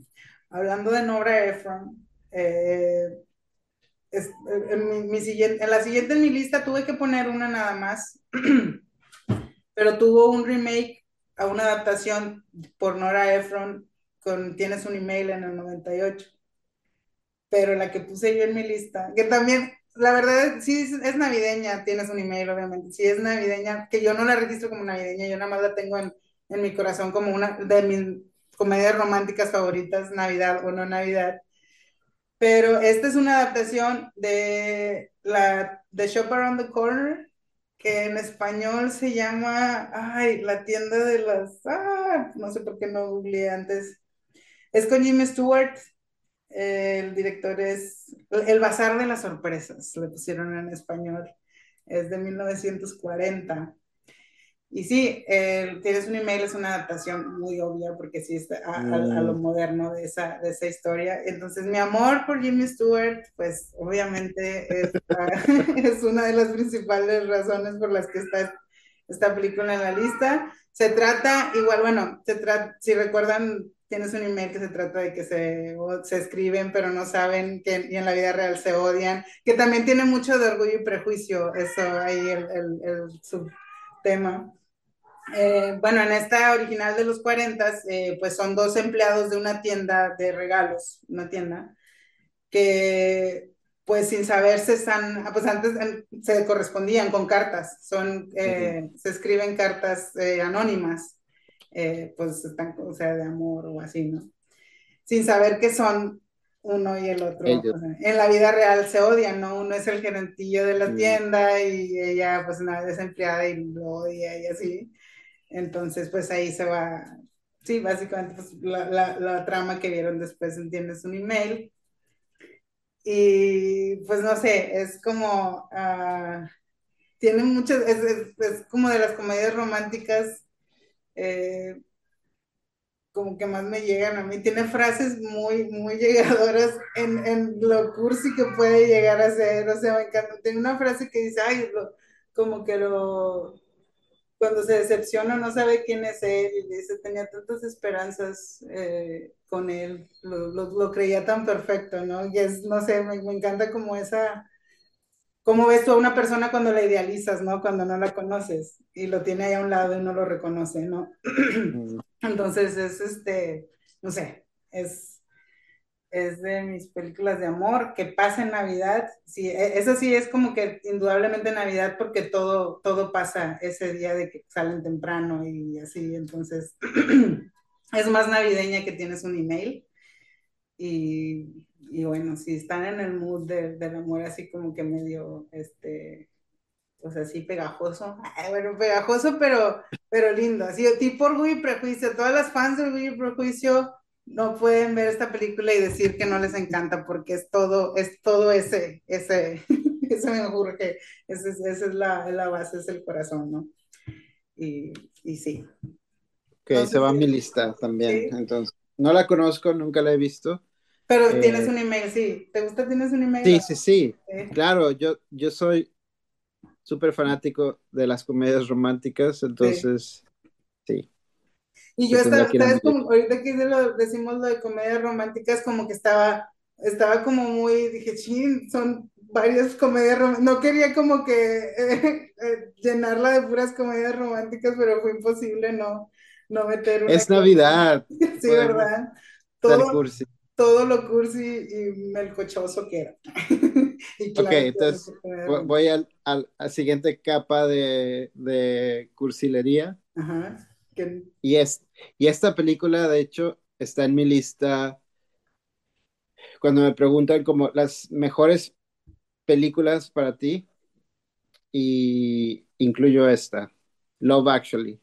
Hablando de Nora Ephron, eh, siguiente, en la siguiente en mi lista tuve que poner una nada más, pero tuvo un remake a una adaptación por Nora Ephron con Tienes un email en el 98. Pero la que puse yo en mi lista, que también, la verdad, sí es, es navideña, Tienes un email, obviamente, sí es navideña, que yo no la registro como navideña, yo nada más la tengo en, en mi corazón como una de mis comedias románticas favoritas, Navidad o no Navidad. Pero esta es una adaptación de la The Shop Around the Corner, que en español se llama, ay, la tienda de las, ah, no sé por qué no googleé antes. Es con Jimmy Stewart, el director es El Bazar de las Sorpresas, le pusieron en español, es de 1940. Y sí, eh, tienes un email, es una adaptación muy obvia porque sí está a, a, a, lo moderno de esa, de esa historia. Entonces, mi amor por Jimmy Stewart, pues obviamente es, es una de las principales razones por las que está esta película en la lista. Se trata, igual, bueno, se trata, si recuerdan, tienes un email que se trata de que se, se escriben, pero no saben que y en la vida real se odian, que también tiene mucho de orgullo y prejuicio, eso ahí el, el, el subtema. Eh, bueno, en esta original de los 40, eh, pues son dos empleados de una tienda de regalos, una tienda, que pues sin saber se están, pues antes se correspondían con cartas, son, eh, uh -huh. se escriben cartas anónimas, pues están, o sea, de amor o así, ¿no? Sin saber que son uno y el otro. O sea, en la vida real se odian, ¿no? Uno es el gerentillo de la tienda y ella, pues, una desempleada y lo odia y así. Entonces, pues ahí se va, sí, básicamente pues, la, la, trama que vieron después, entiendes, un email. Y pues no sé, es como, uh, tiene muchas, es, es, como de las comedias románticas, eh, como que más me llegan a mí. Tiene frases muy, muy llegadoras en, en lo cursi que puede llegar a ser. O sea, me encanta. Tiene una frase que dice, ay, como que lo, cuando se decepciona no sabe quién es él y dice, tenía tantas esperanzas eh, con él, lo, lo, lo, creía tan perfecto, ¿no? Y es, no sé, me, me, encanta como esa, cómo ves tú a una persona cuando la idealizas, ¿no? Cuando no la conoces y lo tiene ahí a un lado y no lo reconoce, ¿no? Entonces es, este, no sé, es, es de mis películas de amor que pasa en Navidad. Sí, eso sí es como que indudablemente Navidad porque todo, todo pasa ese día de que salen temprano y así. Entonces es más navideña que tienes un email. Y, y bueno, si están en el mood de, del amor así como que medio, este, pues así pegajoso. Ay, bueno, pegajoso, pero, pero lindo. Así, tipo Orgullo y Prejuicio. Todas las fans de Orgullo y Prejuicio no pueden ver esta película y decir que no les encanta porque es todo, es todo ese, ese, ese me juro que esa es, esa es la, la, base, es el corazón, ¿no? Y, y sí. Ok, Entonces, se va a mi lista también, ¿sí? entonces. No la conozco, nunca la he visto. Pero eh, tienes un email, sí. ¿Te gusta? ¿Tienes un email? Sí, sí, sí. ¿Sí? Claro, yo, yo soy súper fanático de las comedias románticas, entonces, sí. sí. Y yo estaba, ¿sabes? Como, ahorita que lo, decimos lo de comedias románticas, como que estaba, estaba como muy, dije, chin, son varias comedias románticas. No quería como que eh, eh, llenarla de puras comedias románticas, pero fue imposible no, no meter una. Es Navidad. sí, ¿verdad? Todo, cursi. todo lo cursi y melcochoso que era. y claro, ok, entonces voy al, al, siguiente capa de, de cursilería. Ajá. Que... Y, es, y esta película, de hecho, está en mi lista cuando me preguntan como las mejores películas para ti y incluyo esta, Love Actually.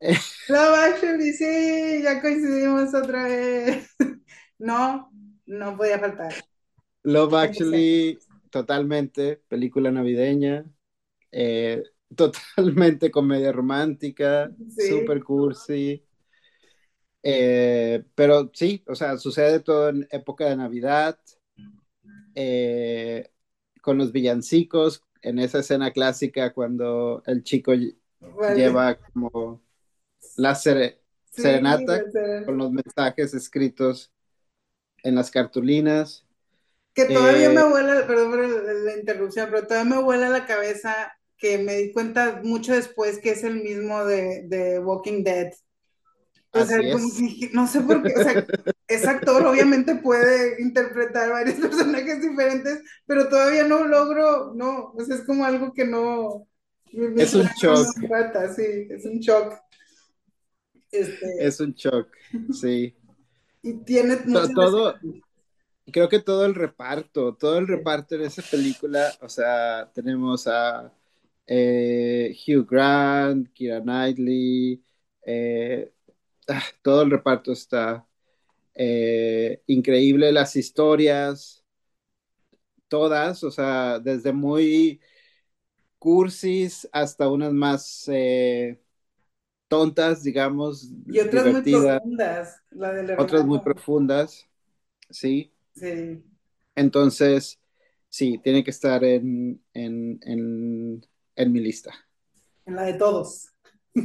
Love Actually, sí, ya coincidimos otra vez. No, no podía faltar. Love Actually, totalmente, película navideña. Eh, totalmente comedia romántica, Sí. super cursi. Eh, pero sí, o sea, sucede todo en época de Navidad, eh, con los villancicos, en esa escena clásica cuando el chico Vale. lleva como la Sí, serenata la con los mensajes escritos en las cartulinas. Que todavía Eh, me vuela, perdón por la interrupción, pero todavía me vuela la cabeza que me di cuenta mucho después que es el mismo de, de Walking Dead. O sea, como que no sé por qué, o sea, ese actor obviamente puede interpretar varios personajes diferentes, pero todavía no logro, no, o sea, es como algo que no, Es un shock. empata, sí, es un shock. Este, Es un shock, sí. y tiene todo-. Creo que todo el reparto, todo el reparto en esa película, o sea, tenemos a eh, Hugh Grant, Keira Knightley, eh, ah, todo el reparto está eh, increíble, las historias, todas, o sea, desde muy cursis hasta unas más tontas, digamos, Y otras muy profundas, la otras muy profundas, sí. Sí. Entonces, sí, tiene que estar en, en, en, en mi lista, En la de todos.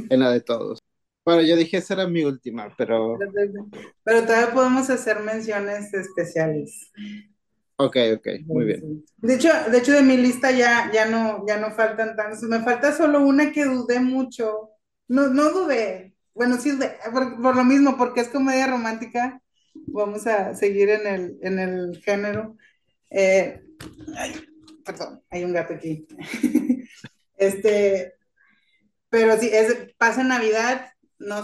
en la de todos. Bueno, yo dije esa era mi última, pero Pero todavía podemos hacer menciones especiales. ok, ok, muy bien. De hecho, de hecho de mi lista ya, ya no, ya no faltan tantos. Me falta solo una que dudé mucho. No, no dudé. Bueno, sí por, por lo mismo, porque es comedia romántica. Vamos a seguir en el, en el género. Eh, ay, perdón, hay un gato aquí. Este, pero sí, es, pasa Navidad. No,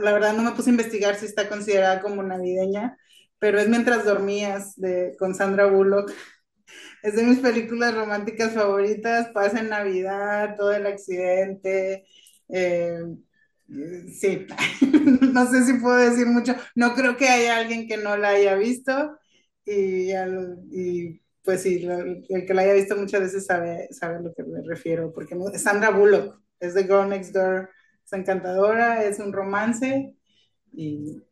la verdad no me puse a investigar si está considerada como navideña, pero es Mientras dormías de, con Sandra Bullock. Es de mis películas románticas favoritas. Pasa en Navidad, todo el accidente. eh, sí, no sé si puedo decir mucho. No creo que haya alguien que no la haya visto. Y, y, pues sí, lo- el que la haya visto muchas veces sabe, sabe a lo que me refiero, porque es Sandra Bullock, es de Girl Next Door, es encantadora, es un romance y,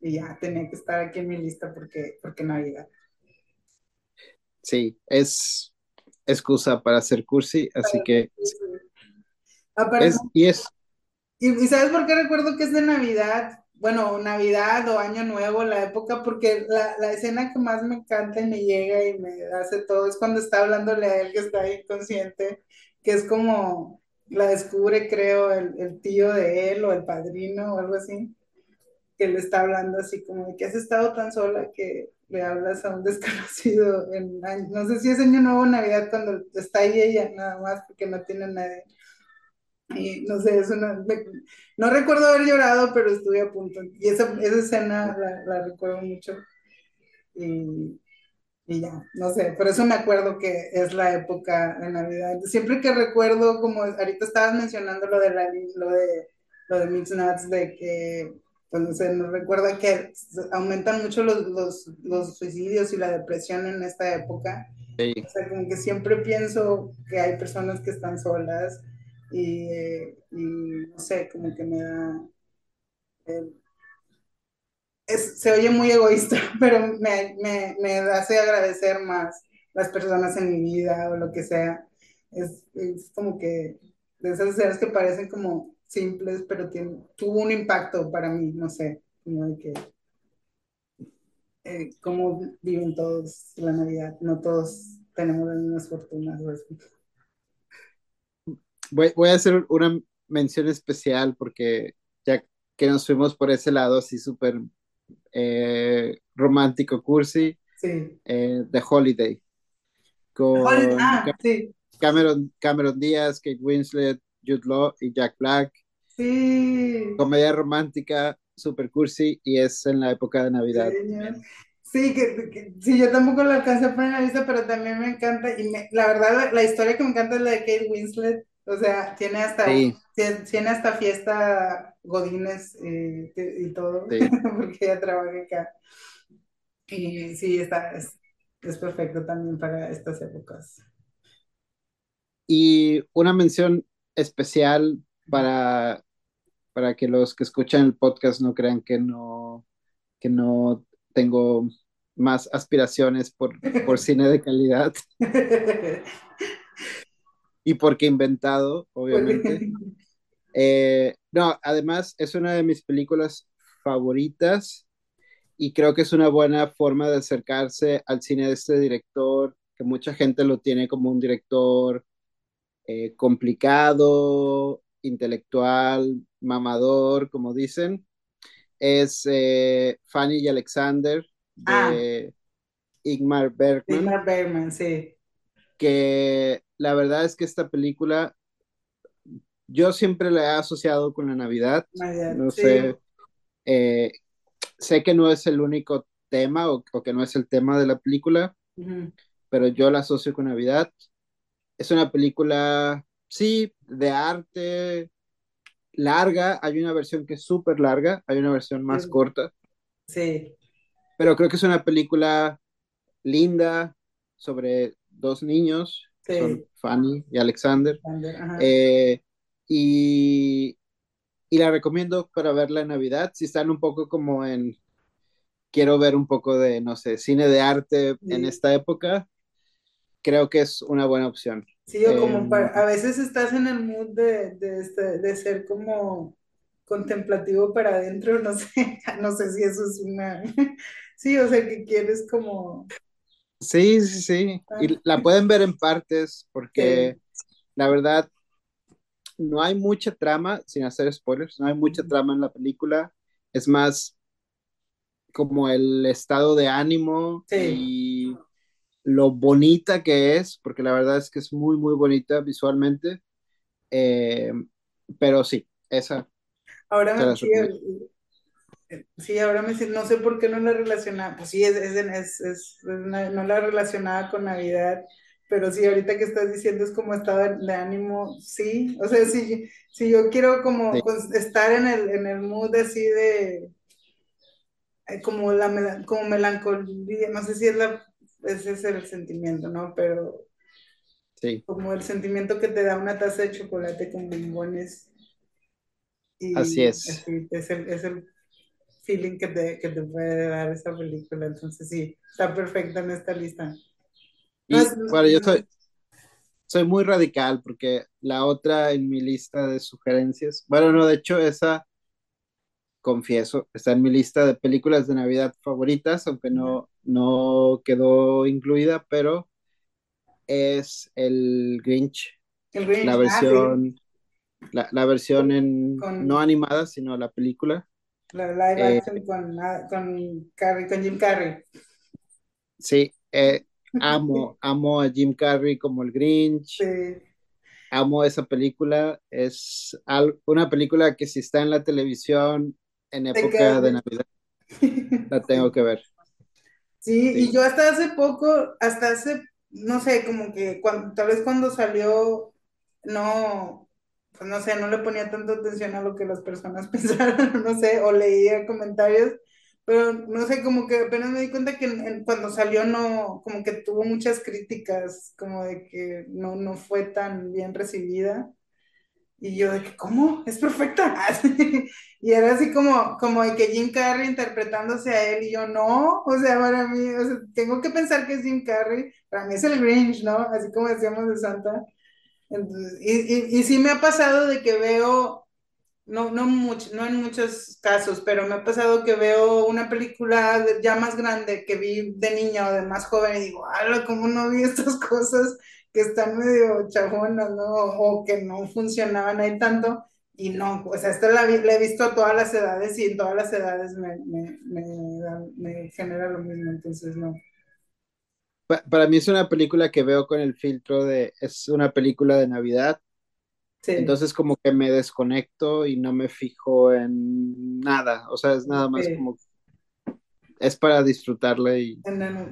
y ya tenía que estar aquí en mi lista porque, porque Navidad. Sí, es excusa para hacer cursi, así que es, y es, ¿Y, y sabes por qué recuerdo que es de Navidad? Bueno, Navidad o Año Nuevo, la época, porque la, la escena que más me encanta y me llega y me hace todo es cuando está hablándole a él que está inconsciente, que es como la descubre, creo, el, el tío de él o el padrino o algo así, que le está hablando así como de que has estado tan sola que le hablas a un desconocido en no sé si es Año Nuevo o Navidad cuando está ahí ella nada más porque no tiene nadie. No sé, es una, no recuerdo haber llorado, pero estuve a punto. Y esa, esa escena la, la recuerdo mucho. Y, y ya, no sé, por eso me acuerdo que es la época de Navidad. Siempre que recuerdo, como ahorita estabas mencionando lo de la, lo de, lo de Mix Nuts, de que, pues no sé, nos recuerda que aumentan mucho los, los, los suicidios y la depresión en esta época. sí, O sea, como que siempre pienso que hay personas que están solas y, no sé, como que me da... es- se oye muy egoísta, pero me, me, me hace agradecer más las personas en mi vida o lo que sea. Es, es como que de esas escenas que parecen como simples, pero tiene, tuvo un impacto para mí, no sé, como de que eh, cómo viven todos la Navidad, no todos tenemos las mismas fortunas. así. Voy, voy a hacer una mención especial porque ya que nos fuimos por ese lado así súper eh, romántico, cursi, Sí. eh, The Holiday, con Ah, sí, Cameron, Cameron Díaz, Kate Winslet, Jude Law y Jack Black. sí. Comedia romántica, super cursi y es en la época de Navidad. Sí, que, que- sí, yo tampoco lo alcancé a poner en la lista, pero también me encanta. Y me- la verdad, la, la historia que me encanta es la de Kate Winslet. O sea, tiene hasta, Sí. tiene, hasta fiesta Godines y, y todo, Sí. porque ella trabaja acá. Y sí, está, es, es perfecto también para estas épocas. Y una mención especial para, para que los que escuchan el podcast no crean que no, que no tengo más aspiraciones por, por cine de calidad. y porque inventado, obviamente. Eh, no, además es una de mis películas favoritas y creo que es una buena forma de acercarse al cine de este director, que mucha gente lo tiene como un director eh, complicado, intelectual, mamador, como dicen. Es eh, Fanny y Alexander de ah, Igmar Bergman. Igmar Bergman, sí. Que la verdad es que esta película yo siempre la he asociado con la Navidad. no sé, eh, sé que no es el único tema o, que no es el tema de la película, pero yo la asocio con Navidad. Es una película, sí, de arte, larga. Hay una versión que es súper larga, hay una versión más corta. Sí. Pero creo que es una película linda sobre dos niños, son Fanny y Alexander. Eh, y, y la recomiendo para verla en Navidad. Si están un poco como en, quiero ver un poco de, no sé, cine de arte en esta época, creo que es una buena opción. Sí, o como em, a veces estás en el mood de, de, este, de ser como contemplativo para adentro, no sé, no sé si eso es una... Sí, o sea, que quieres como... Sí, sí, sí. Y ah. la pueden ver en partes porque la verdad no hay mucha trama, sin hacer spoilers, no hay mucha trama en la película. Es más como el estado de ánimo y lo bonita que es, porque la verdad es que es muy, muy bonita visualmente. Eh, pero sí, esa. Ahora sí, sí, ahora me no sé por qué no la relacionaba, pues sí, es, es, es, no la relacionaba con Navidad pero sí, ahorita que estás diciendo es como estado de, ánimo, sí, o sea, si, si yo quiero como pues, estar en el, en el mood así de, eh, como la como melancolía, no sé si es la, ese es el sentimiento, ¿no? Pero sí. como el sentimiento que te da una taza de chocolate con bombones. Y así es. es, el, es el feeling que te, que te puede dar esa película, entonces sí, está perfecta en esta lista. Y bueno, yo soy, soy muy radical porque la otra en mi lista de sugerencias, bueno, no, de hecho esa, confieso, está en mi lista de películas de Navidad favoritas, aunque no, no quedó incluida, pero es el Grinch. El Grinch. La ah, versión, la, versión en, no animada, sino la película. La live eh, action con, ah, con, con Jim Carrey. Sí, eh, amo, amo a Jim Carrey como el Grinch. Amo esa película. Es una película que si está en la televisión en época de Navidad, la tengo que ver. Sí, y yo hasta hace poco, hasta hace, no sé, como que cuando, tal vez cuando salió, no, pues no sé, no le ponía tanta atención a lo que las personas pensaron, no sé, o leía comentarios, pero no sé, como que apenas me di cuenta que cuando salió no, como que tuvo muchas críticas, como de que no, no fue tan bien recibida. Y yo de que, ¿cómo? Es perfecta. y era así como, como de que Jim Carrey interpretándose a él y yo no, o sea, para mí, tengo que pensar que es Jim Carrey, para mí es el Grinch, ¿no? Así como decíamos de Santa. Y, y, y sí me ha pasado de que veo no, no, mucho, no en muchos casos, pero me ha pasado que veo una película ya más grande que vi de niña o de más joven y digo, ¡hala! ¿Cómo no vi estas cosas que están medio chajonas, ¿no? O que no funcionaban ahí tanto. Y no, pues esta la, la he visto a todas las edades y en todas las edades me, me, me, genera lo mismo, entonces no. Para mí es una película que veo con el filtro de, es una película de Navidad, entonces como que me desconecto y no me fijo en nada, o sea, es nada más como es para disfrutarla y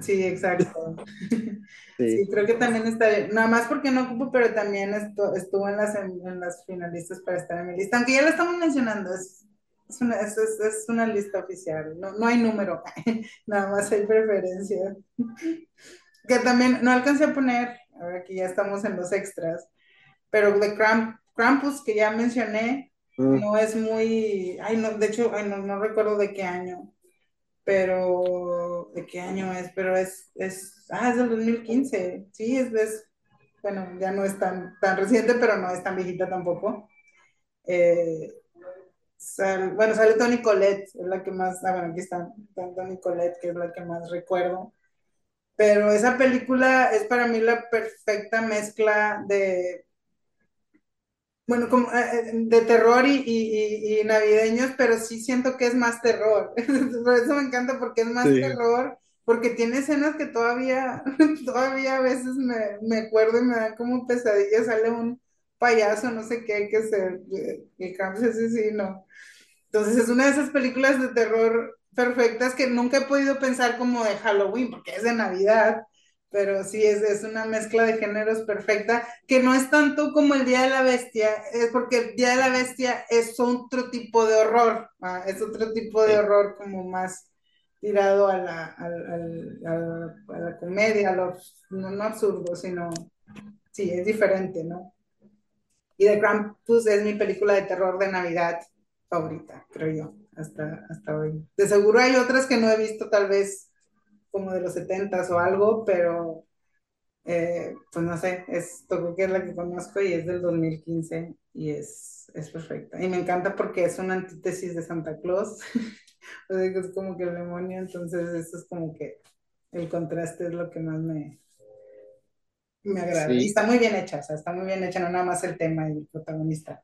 sí, exacto. Sí. creo que también está bien. Nada más porque no ocupo, pero también estuvo en las, en, las finalistas para estar en mi lista. Aunque ya lo estamos mencionando, es, es, una, es, es una, lista oficial. No, no hay número, nada más hay preferencia. que también no alcancé a poner, ahora que ya estamos en los extras, pero de Krampus, que ya mencioné, Mm. no es muy, ay, no, de hecho, ay, no, no recuerdo de qué año, pero, ¿de qué año es? Pero es, es, ah, es del 2015, sí, es, es, bueno, ya no es tan, tan reciente, pero no es tan viejita tampoco. Eh, sal- bueno, sale Toni Collette, es la que más, ah, bueno, aquí está, está Toni Collette, que es la que más recuerdo. Pero esa película es para mí la perfecta mezcla de, bueno, como eh, eh, de terror y, y- y- navideños, pero sí siento que es más terror. Por eso me encanta, porque es más Sí, terror, porque tiene escenas que todavía, todavía a veces me, me acuerdo y me dan como pesadillas, sale un payaso, no sé qué, que se, el cambio es asesino. Entonces es una de esas películas de terror perfectas que nunca he podido pensar como de Halloween, porque es de Navidad, pero sí es, es una mezcla de géneros perfecta, que no es tanto como el Día de la Bestia, es porque el Día de la Bestia es otro tipo de horror, ¿ah? es otro tipo de horror como más tirado a la, a la, a la comedia, a lo, no, no absurdo, sino, sí, es diferente, ¿no? Y The Krampus es mi película de terror de Navidad favorita, creo yo, hasta, hasta hoy. De seguro hay otras que no he visto, tal vez como de los setentas o algo, pero eh, pues no sé, es, que es la que conozco y es del 2015 y es, es perfecta. Y me encanta porque es una antítesis de Santa Claus, o sea, que es como que el demonio, entonces eso es como que el contraste es lo que más me, me agrada. Y sí, está muy bien hecha, o sea, está muy bien hecha, no nada más el tema y el protagonista.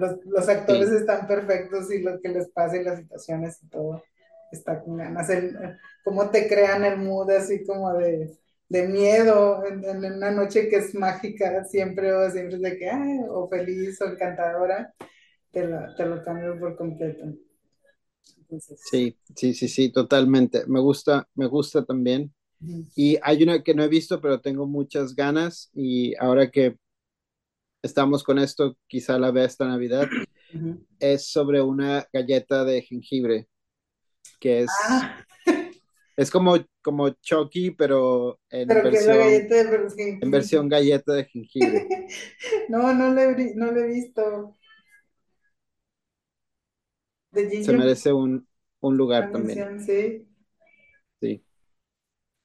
Los, los actores sí, están perfectos y lo que les pasa y las situaciones y todo está con ganas. El, cómo te crean el mood así como de, de miedo en, en, una noche que es mágica siempre o siempre es de que, ay, o feliz o encantadora, te, la, te lo cambio por completo. Entonces, sí, sí, sí, sí, totalmente. Me gusta, me gusta también. Y hay una que no he visto, pero tengo muchas ganas y ahora que estamos con esto, quizá la vea esta Navidad, uh -huh. es sobre una galleta de jengibre, que es, ah. es como, como Chucky, pero en pero versión, galleta de jengibre. en versión galleta de jengibre. no, no lo he, no lo he visto. Se merece un, un lugar también. sí. Sí.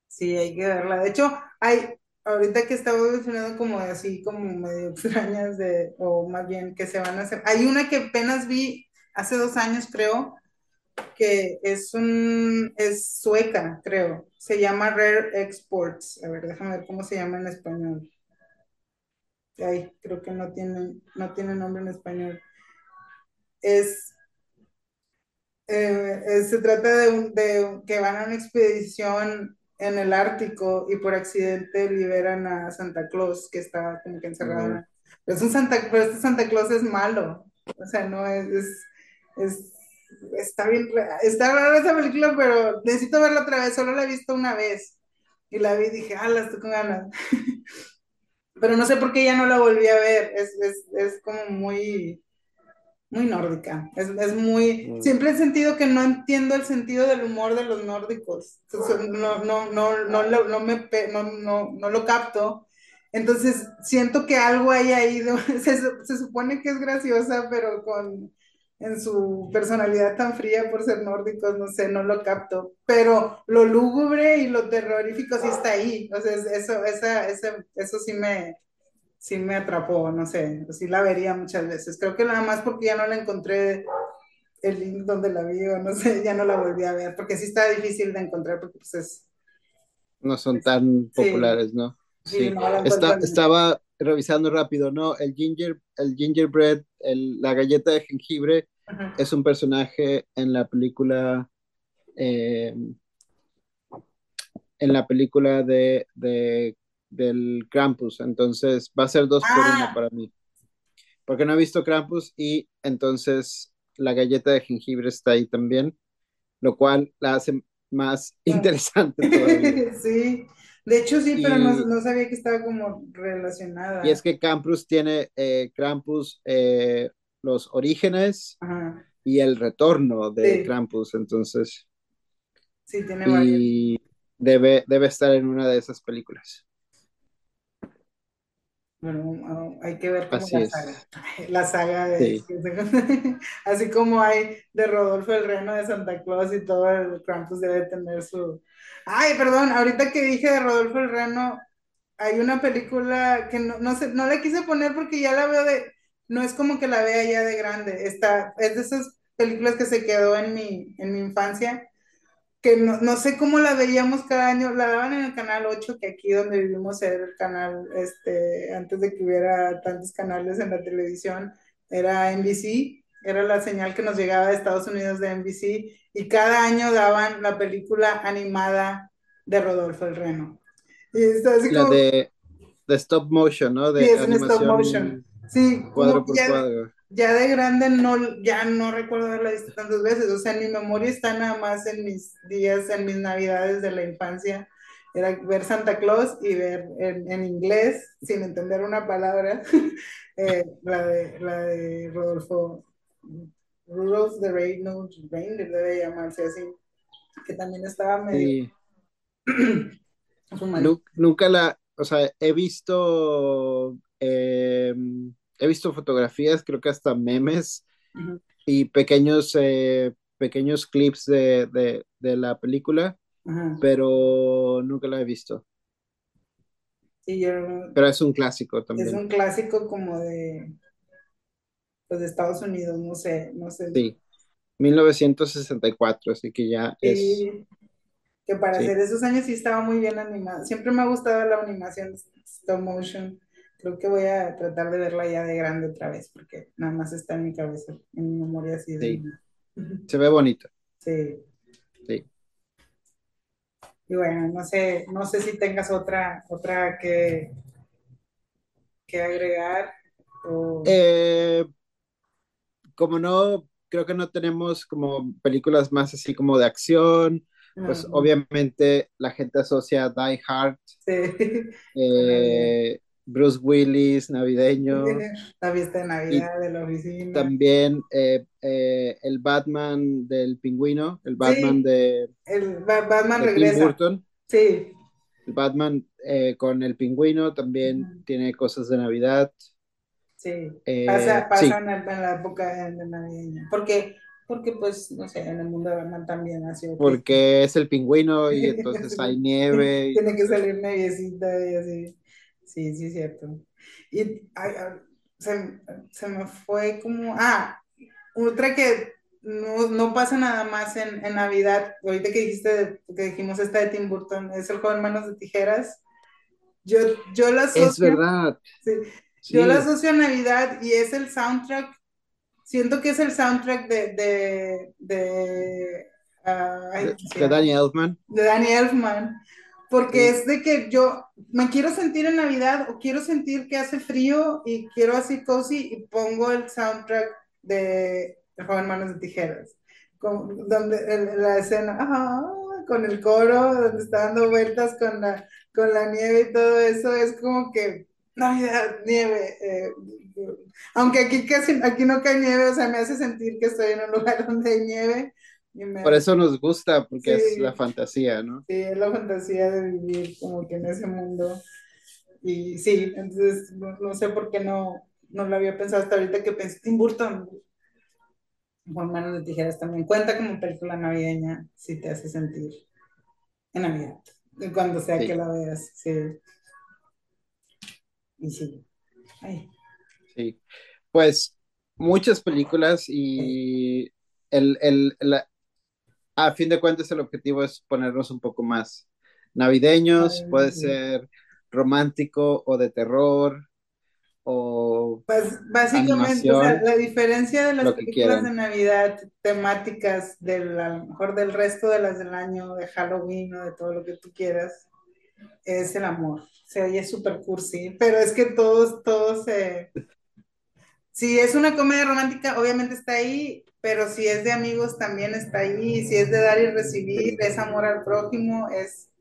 Sí, hay que verla. De hecho, hay, ahorita que estaba mencionando como así, como medio extrañas de, o más bien que se van a hacer. Hay una que apenas vi hace dos años, creo, que es un, es sueca, creo. Se llama Rare Exports. A ver, déjame ver cómo se llama en español. Ay, creo que no tiene, no tiene nombre en español. Es eh, se trata de, de, que van a una expedición en el Ártico y por accidente liberan a Santa Claus, que estaba como que encerrado. Uh -huh. Es un Santa, pero este Santa Claus es malo. O sea, no es, es, es está bien, está rara esa película, pero necesito verla otra vez. Solo la he visto una vez y la vi y dije, ah, la estoy con ganas. pero no sé por qué ya no la volví a ver. Es, es, es como muy muy nórdica. Es, es muy. Mm. Siempre he sentido que no entiendo el sentido del humor de los nórdicos. No, no, no, no, no, no, me, no, no, no lo capto. Entonces siento que algo hay ahí. De, se, se, supone que es graciosa, pero con. En su personalidad tan fría por ser nórdicos, no sé, no lo capto. Pero lo lúgubre y lo terrorífico sí está ahí. O sea, eso, esa, esa, eso sí me, sí me atrapó, no sé, sí la vería muchas veces. Creo que nada más porque ya no la encontré el link donde la vi o no sé, ya no la volví a ver, porque sí está difícil de encontrar porque pues es... No son tan populares, sí. ¿no? Sí, Sí, no Está, estaba revisando rápido, ¿no? El ginger, el gingerbread, el, la galleta de jengibre, Ajá. es un personaje en la película, eh, en la película de, de, del Krampus, entonces va a ser dos por uno Ah, para mí, porque no he visto Krampus y entonces la galleta de jengibre está ahí también, lo cual la hace más interesante todavía. sí, de hecho sí, pero no, no sabía que estaba como relacionada. Y es que Krampus tiene, eh, Krampus, eh, los orígenes Ajá, y el retorno de Sí. Krampus, entonces, sí, tiene varios. y debe, debe estar en una de esas películas. Bueno, hay que ver cómo Así la saga. es. La saga de... Sí, Así como hay de Rodolfo el Reno de Santa Claus y todo el Krampus debe tener su... Ay, perdón, ahorita que dije de Rodolfo el Reno, hay una película que no, no sé, no la quise poner porque ya la veo de... No es como que la vea ya de grande. Está, es de esas películas que se quedó en mi, en mi infancia que no, no, sé cómo la veíamos cada año, la daban en el canal 8, que aquí donde vivimos era el canal, este, antes de que hubiera tantos canales en la televisión, era NBC, era la señal que nos llegaba de Estados Unidos de NBC, y cada año daban la película animada de Rodolfo el Reno. Y está así la como... de, de stop motion, ¿no? De Sí, es en stop animación motion. Sí, cuadro por ya, cuadro. Ya de grande no, ya no recuerdo haberla visto tantas veces, o sea, en mi memoria está nada más en mis días, en mis navidades de la infancia, era ver Santa Claus y ver en, en inglés, sin entender una palabra, eh, la, de, la de Rodolfo, Rudolph the Red-Nosed Reindeer, debe llamarse así, que también estaba medio... Sí. Nunca la, o sea, he visto, eh, he visto fotografías, creo que hasta memes y pequeños, eh, pequeños clips de, de, de la película, pero nunca la he visto. Sí, yo, Pero es un clásico es también. un clásico como de, pues, de Estados Unidos, no sé, no sé. Sí, 1964, así que ya es, Sí, que para hacer sí, esos años sí estaba muy bien animada. Siempre me ha gustado la animación stop motion. Creo que voy a tratar de verla ya de grande otra vez, porque nada más está en mi cabeza, en mi memoria así de sí, se ve bonito, Sí, sí. y bueno, no sé, no sé si tengas otra, otra que, que agregar o Eh, como no, creo que no tenemos como películas más así como de acción, pues obviamente la gente asocia Die Hard, sí, eh, Bruce Willis, navideño, La fiesta de y Navidad de la oficina. también eh, eh, el Batman del pingüino, el Batman Sí, de, el Ba- Batman de Tim regresa. Burton, Sí. el Batman eh, con el pingüino también tiene cosas de Navidad. Sí, pasa, pasa sí, en, la época de navideña. Porque, porque, pues, no sé, en el mundo de Batman también ha sido que porque es el pingüino y entonces hay nieve. tiene que salir neviecita y así. Sí, sí, es cierto. Y ay, ay, se, se me fue como, ah, otra que no, no pasa nada más en, en Navidad. Ahorita que dijiste, que dijimos esta de Tim Burton, es el joven manos de tijeras. Yo, yo la Es asocio, verdad, sí, yo la asocio a Navidad y es el soundtrack Siento que es el soundtrack de, de, de, ah, de, ¿cómo se de? Danny Elfman. De Danny Elfman, porque Sí. es de que yo me quiero sentir en Navidad o quiero sentir que hace frío y quiero así cozy y pongo el soundtrack de joven manos de tijeras, con, donde el- la escena, ah, con el coro, donde está dando vueltas con la, con la nieve y todo eso, es como que Navidad, nieve, eh, aunque aquí casi, aquí no cae nieve, o sea, me hace sentir que estoy en un lugar donde hay nieve Por eso nos gusta, porque es la sí, fantasía, ¿no? sí, es la fantasía de vivir como que en ese mundo. Y sí, entonces no, no sé por qué no, no lo había pensado hasta ahorita que pensé, Tim Burton, Juan Manos de Tijeras también cuenta como película navideña, si te hace sentir en Navidad, cuando sea que la veas, sí, y sí. Ay, sí. Pues muchas películas y el, el, la- a fin de cuentas el objetivo es ponernos un poco más navideños, ay, puede ser romántico o de terror o Bas- básicamente, o sea, la diferencia de las películas de. Navidad temáticas del, a lo mejor del resto de las del año, de Halloween o de todo lo que tú quieras, es el amor. Se oye súper cursi, pero es que todos, todos se... Si es una comedia romántica, obviamente está ahí, pero si es de amigos, también está ahí. Si es de dar y recibir, es amor al prójimo, es,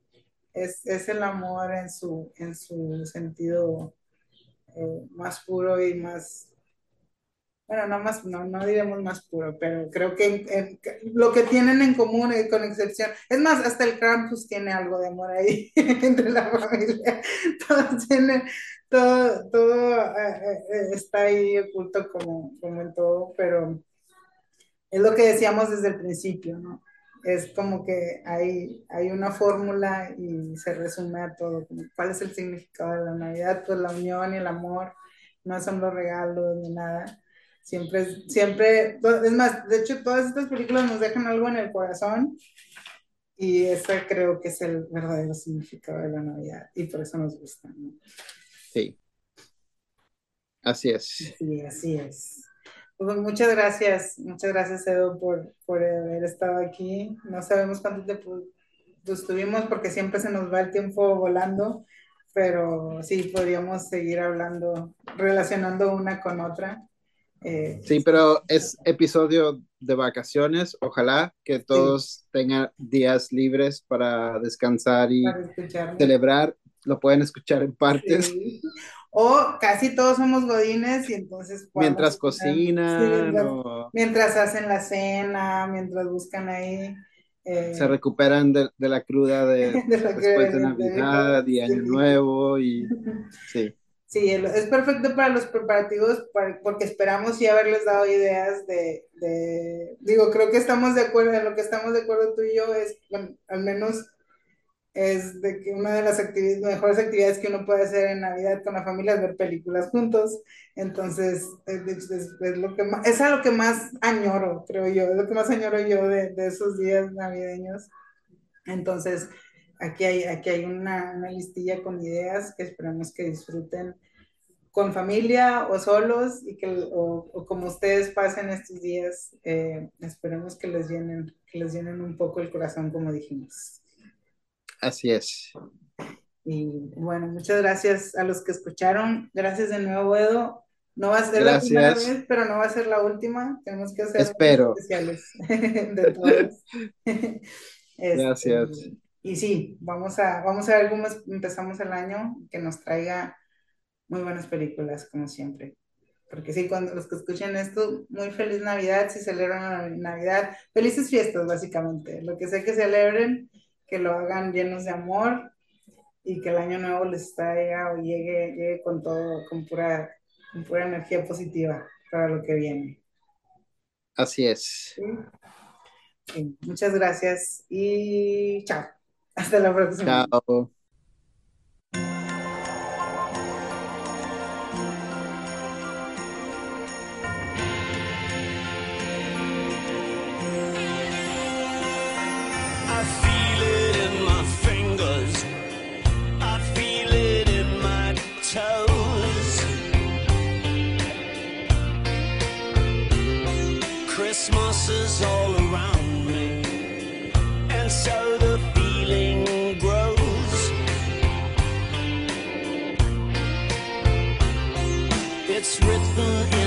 es, es el amor en su, en su sentido eh, más puro y más bueno, no más, no, no diremos más puro, pero creo que lo que tienen en común y con excepción, es más, hasta el Krampus tiene algo de amor ahí entre la familia, todos tienen, todo, todo eh, eh, está ahí oculto como, como en todo, pero es lo que decíamos desde el principio, ¿no? Es como que hay, hay una fórmula y se resume a todo. ¿Cuál es el significado de la Navidad? Pues la unión y el amor, no son los regalos ni nada. Siempre, siempre, es más, de hecho, todas estas películas nos dejan algo en el corazón y ese creo que es el verdadero significado de la Navidad y por eso nos gusta. ¿no? Sí. Así es. Sí, así es. Pues muchas gracias, muchas gracias Edo por, por haber estado aquí. No sabemos cuánto tiempo estuvimos porque siempre se nos va el tiempo volando, pero sí, podríamos seguir hablando, relacionando una con otra. Eh, sí, pero es episodio de vacaciones. Ojalá que todos tengan días libres para descansar y celebrar. Lo pueden escuchar en partes. O casi todos somos godines y entonces... Mientras cocinan mientras, hacen la cena, mientras buscan ahí... Eh, se recuperan de, la cruda de, después de Navidad y Año Nuevo y... Sí. Sí, es perfecto para los preparativos porque esperamos y haberles dado ideas de, de, digo, creo que estamos de acuerdo, en lo que estamos de acuerdo tú y yo es, bueno, al menos es de que una de las mejores actividades que uno puede hacer en Navidad con la familia es ver películas juntos. Entonces, es, lo que más, es a lo que más añoro, creo yo, es lo que más añoro yo de, de esos días navideños. Entonces, aquí hay, aquí hay una, una, listilla con ideas que esperamos que disfruten con familia o solos y que, o, o como ustedes pasen estos días, eh, esperemos que les llenen, que les llenen un poco el corazón, como dijimos. Así es. Y bueno, muchas gracias a los que escucharon. Gracias de nuevo, Edo. No va a ser la primera vez, pero no va a ser la última. Tenemos que hacer Espero. especiales de todos. Este, gracias. Y sí, vamos a, vamos a ver cómo empezamos el año, que nos traiga muy buenas películas, como siempre. Porque sí, cuando los que escuchen esto, muy feliz Navidad, si celebran Navidad, felices fiestas, básicamente. Lo que sé que celebren, que lo hagan llenos de amor y que el año nuevo les traiga o llegue, llegue con todo, con pura, con pura energía positiva para lo que viene. Así es. muchas gracias y chao. Hasta la próxima. Chao. To me,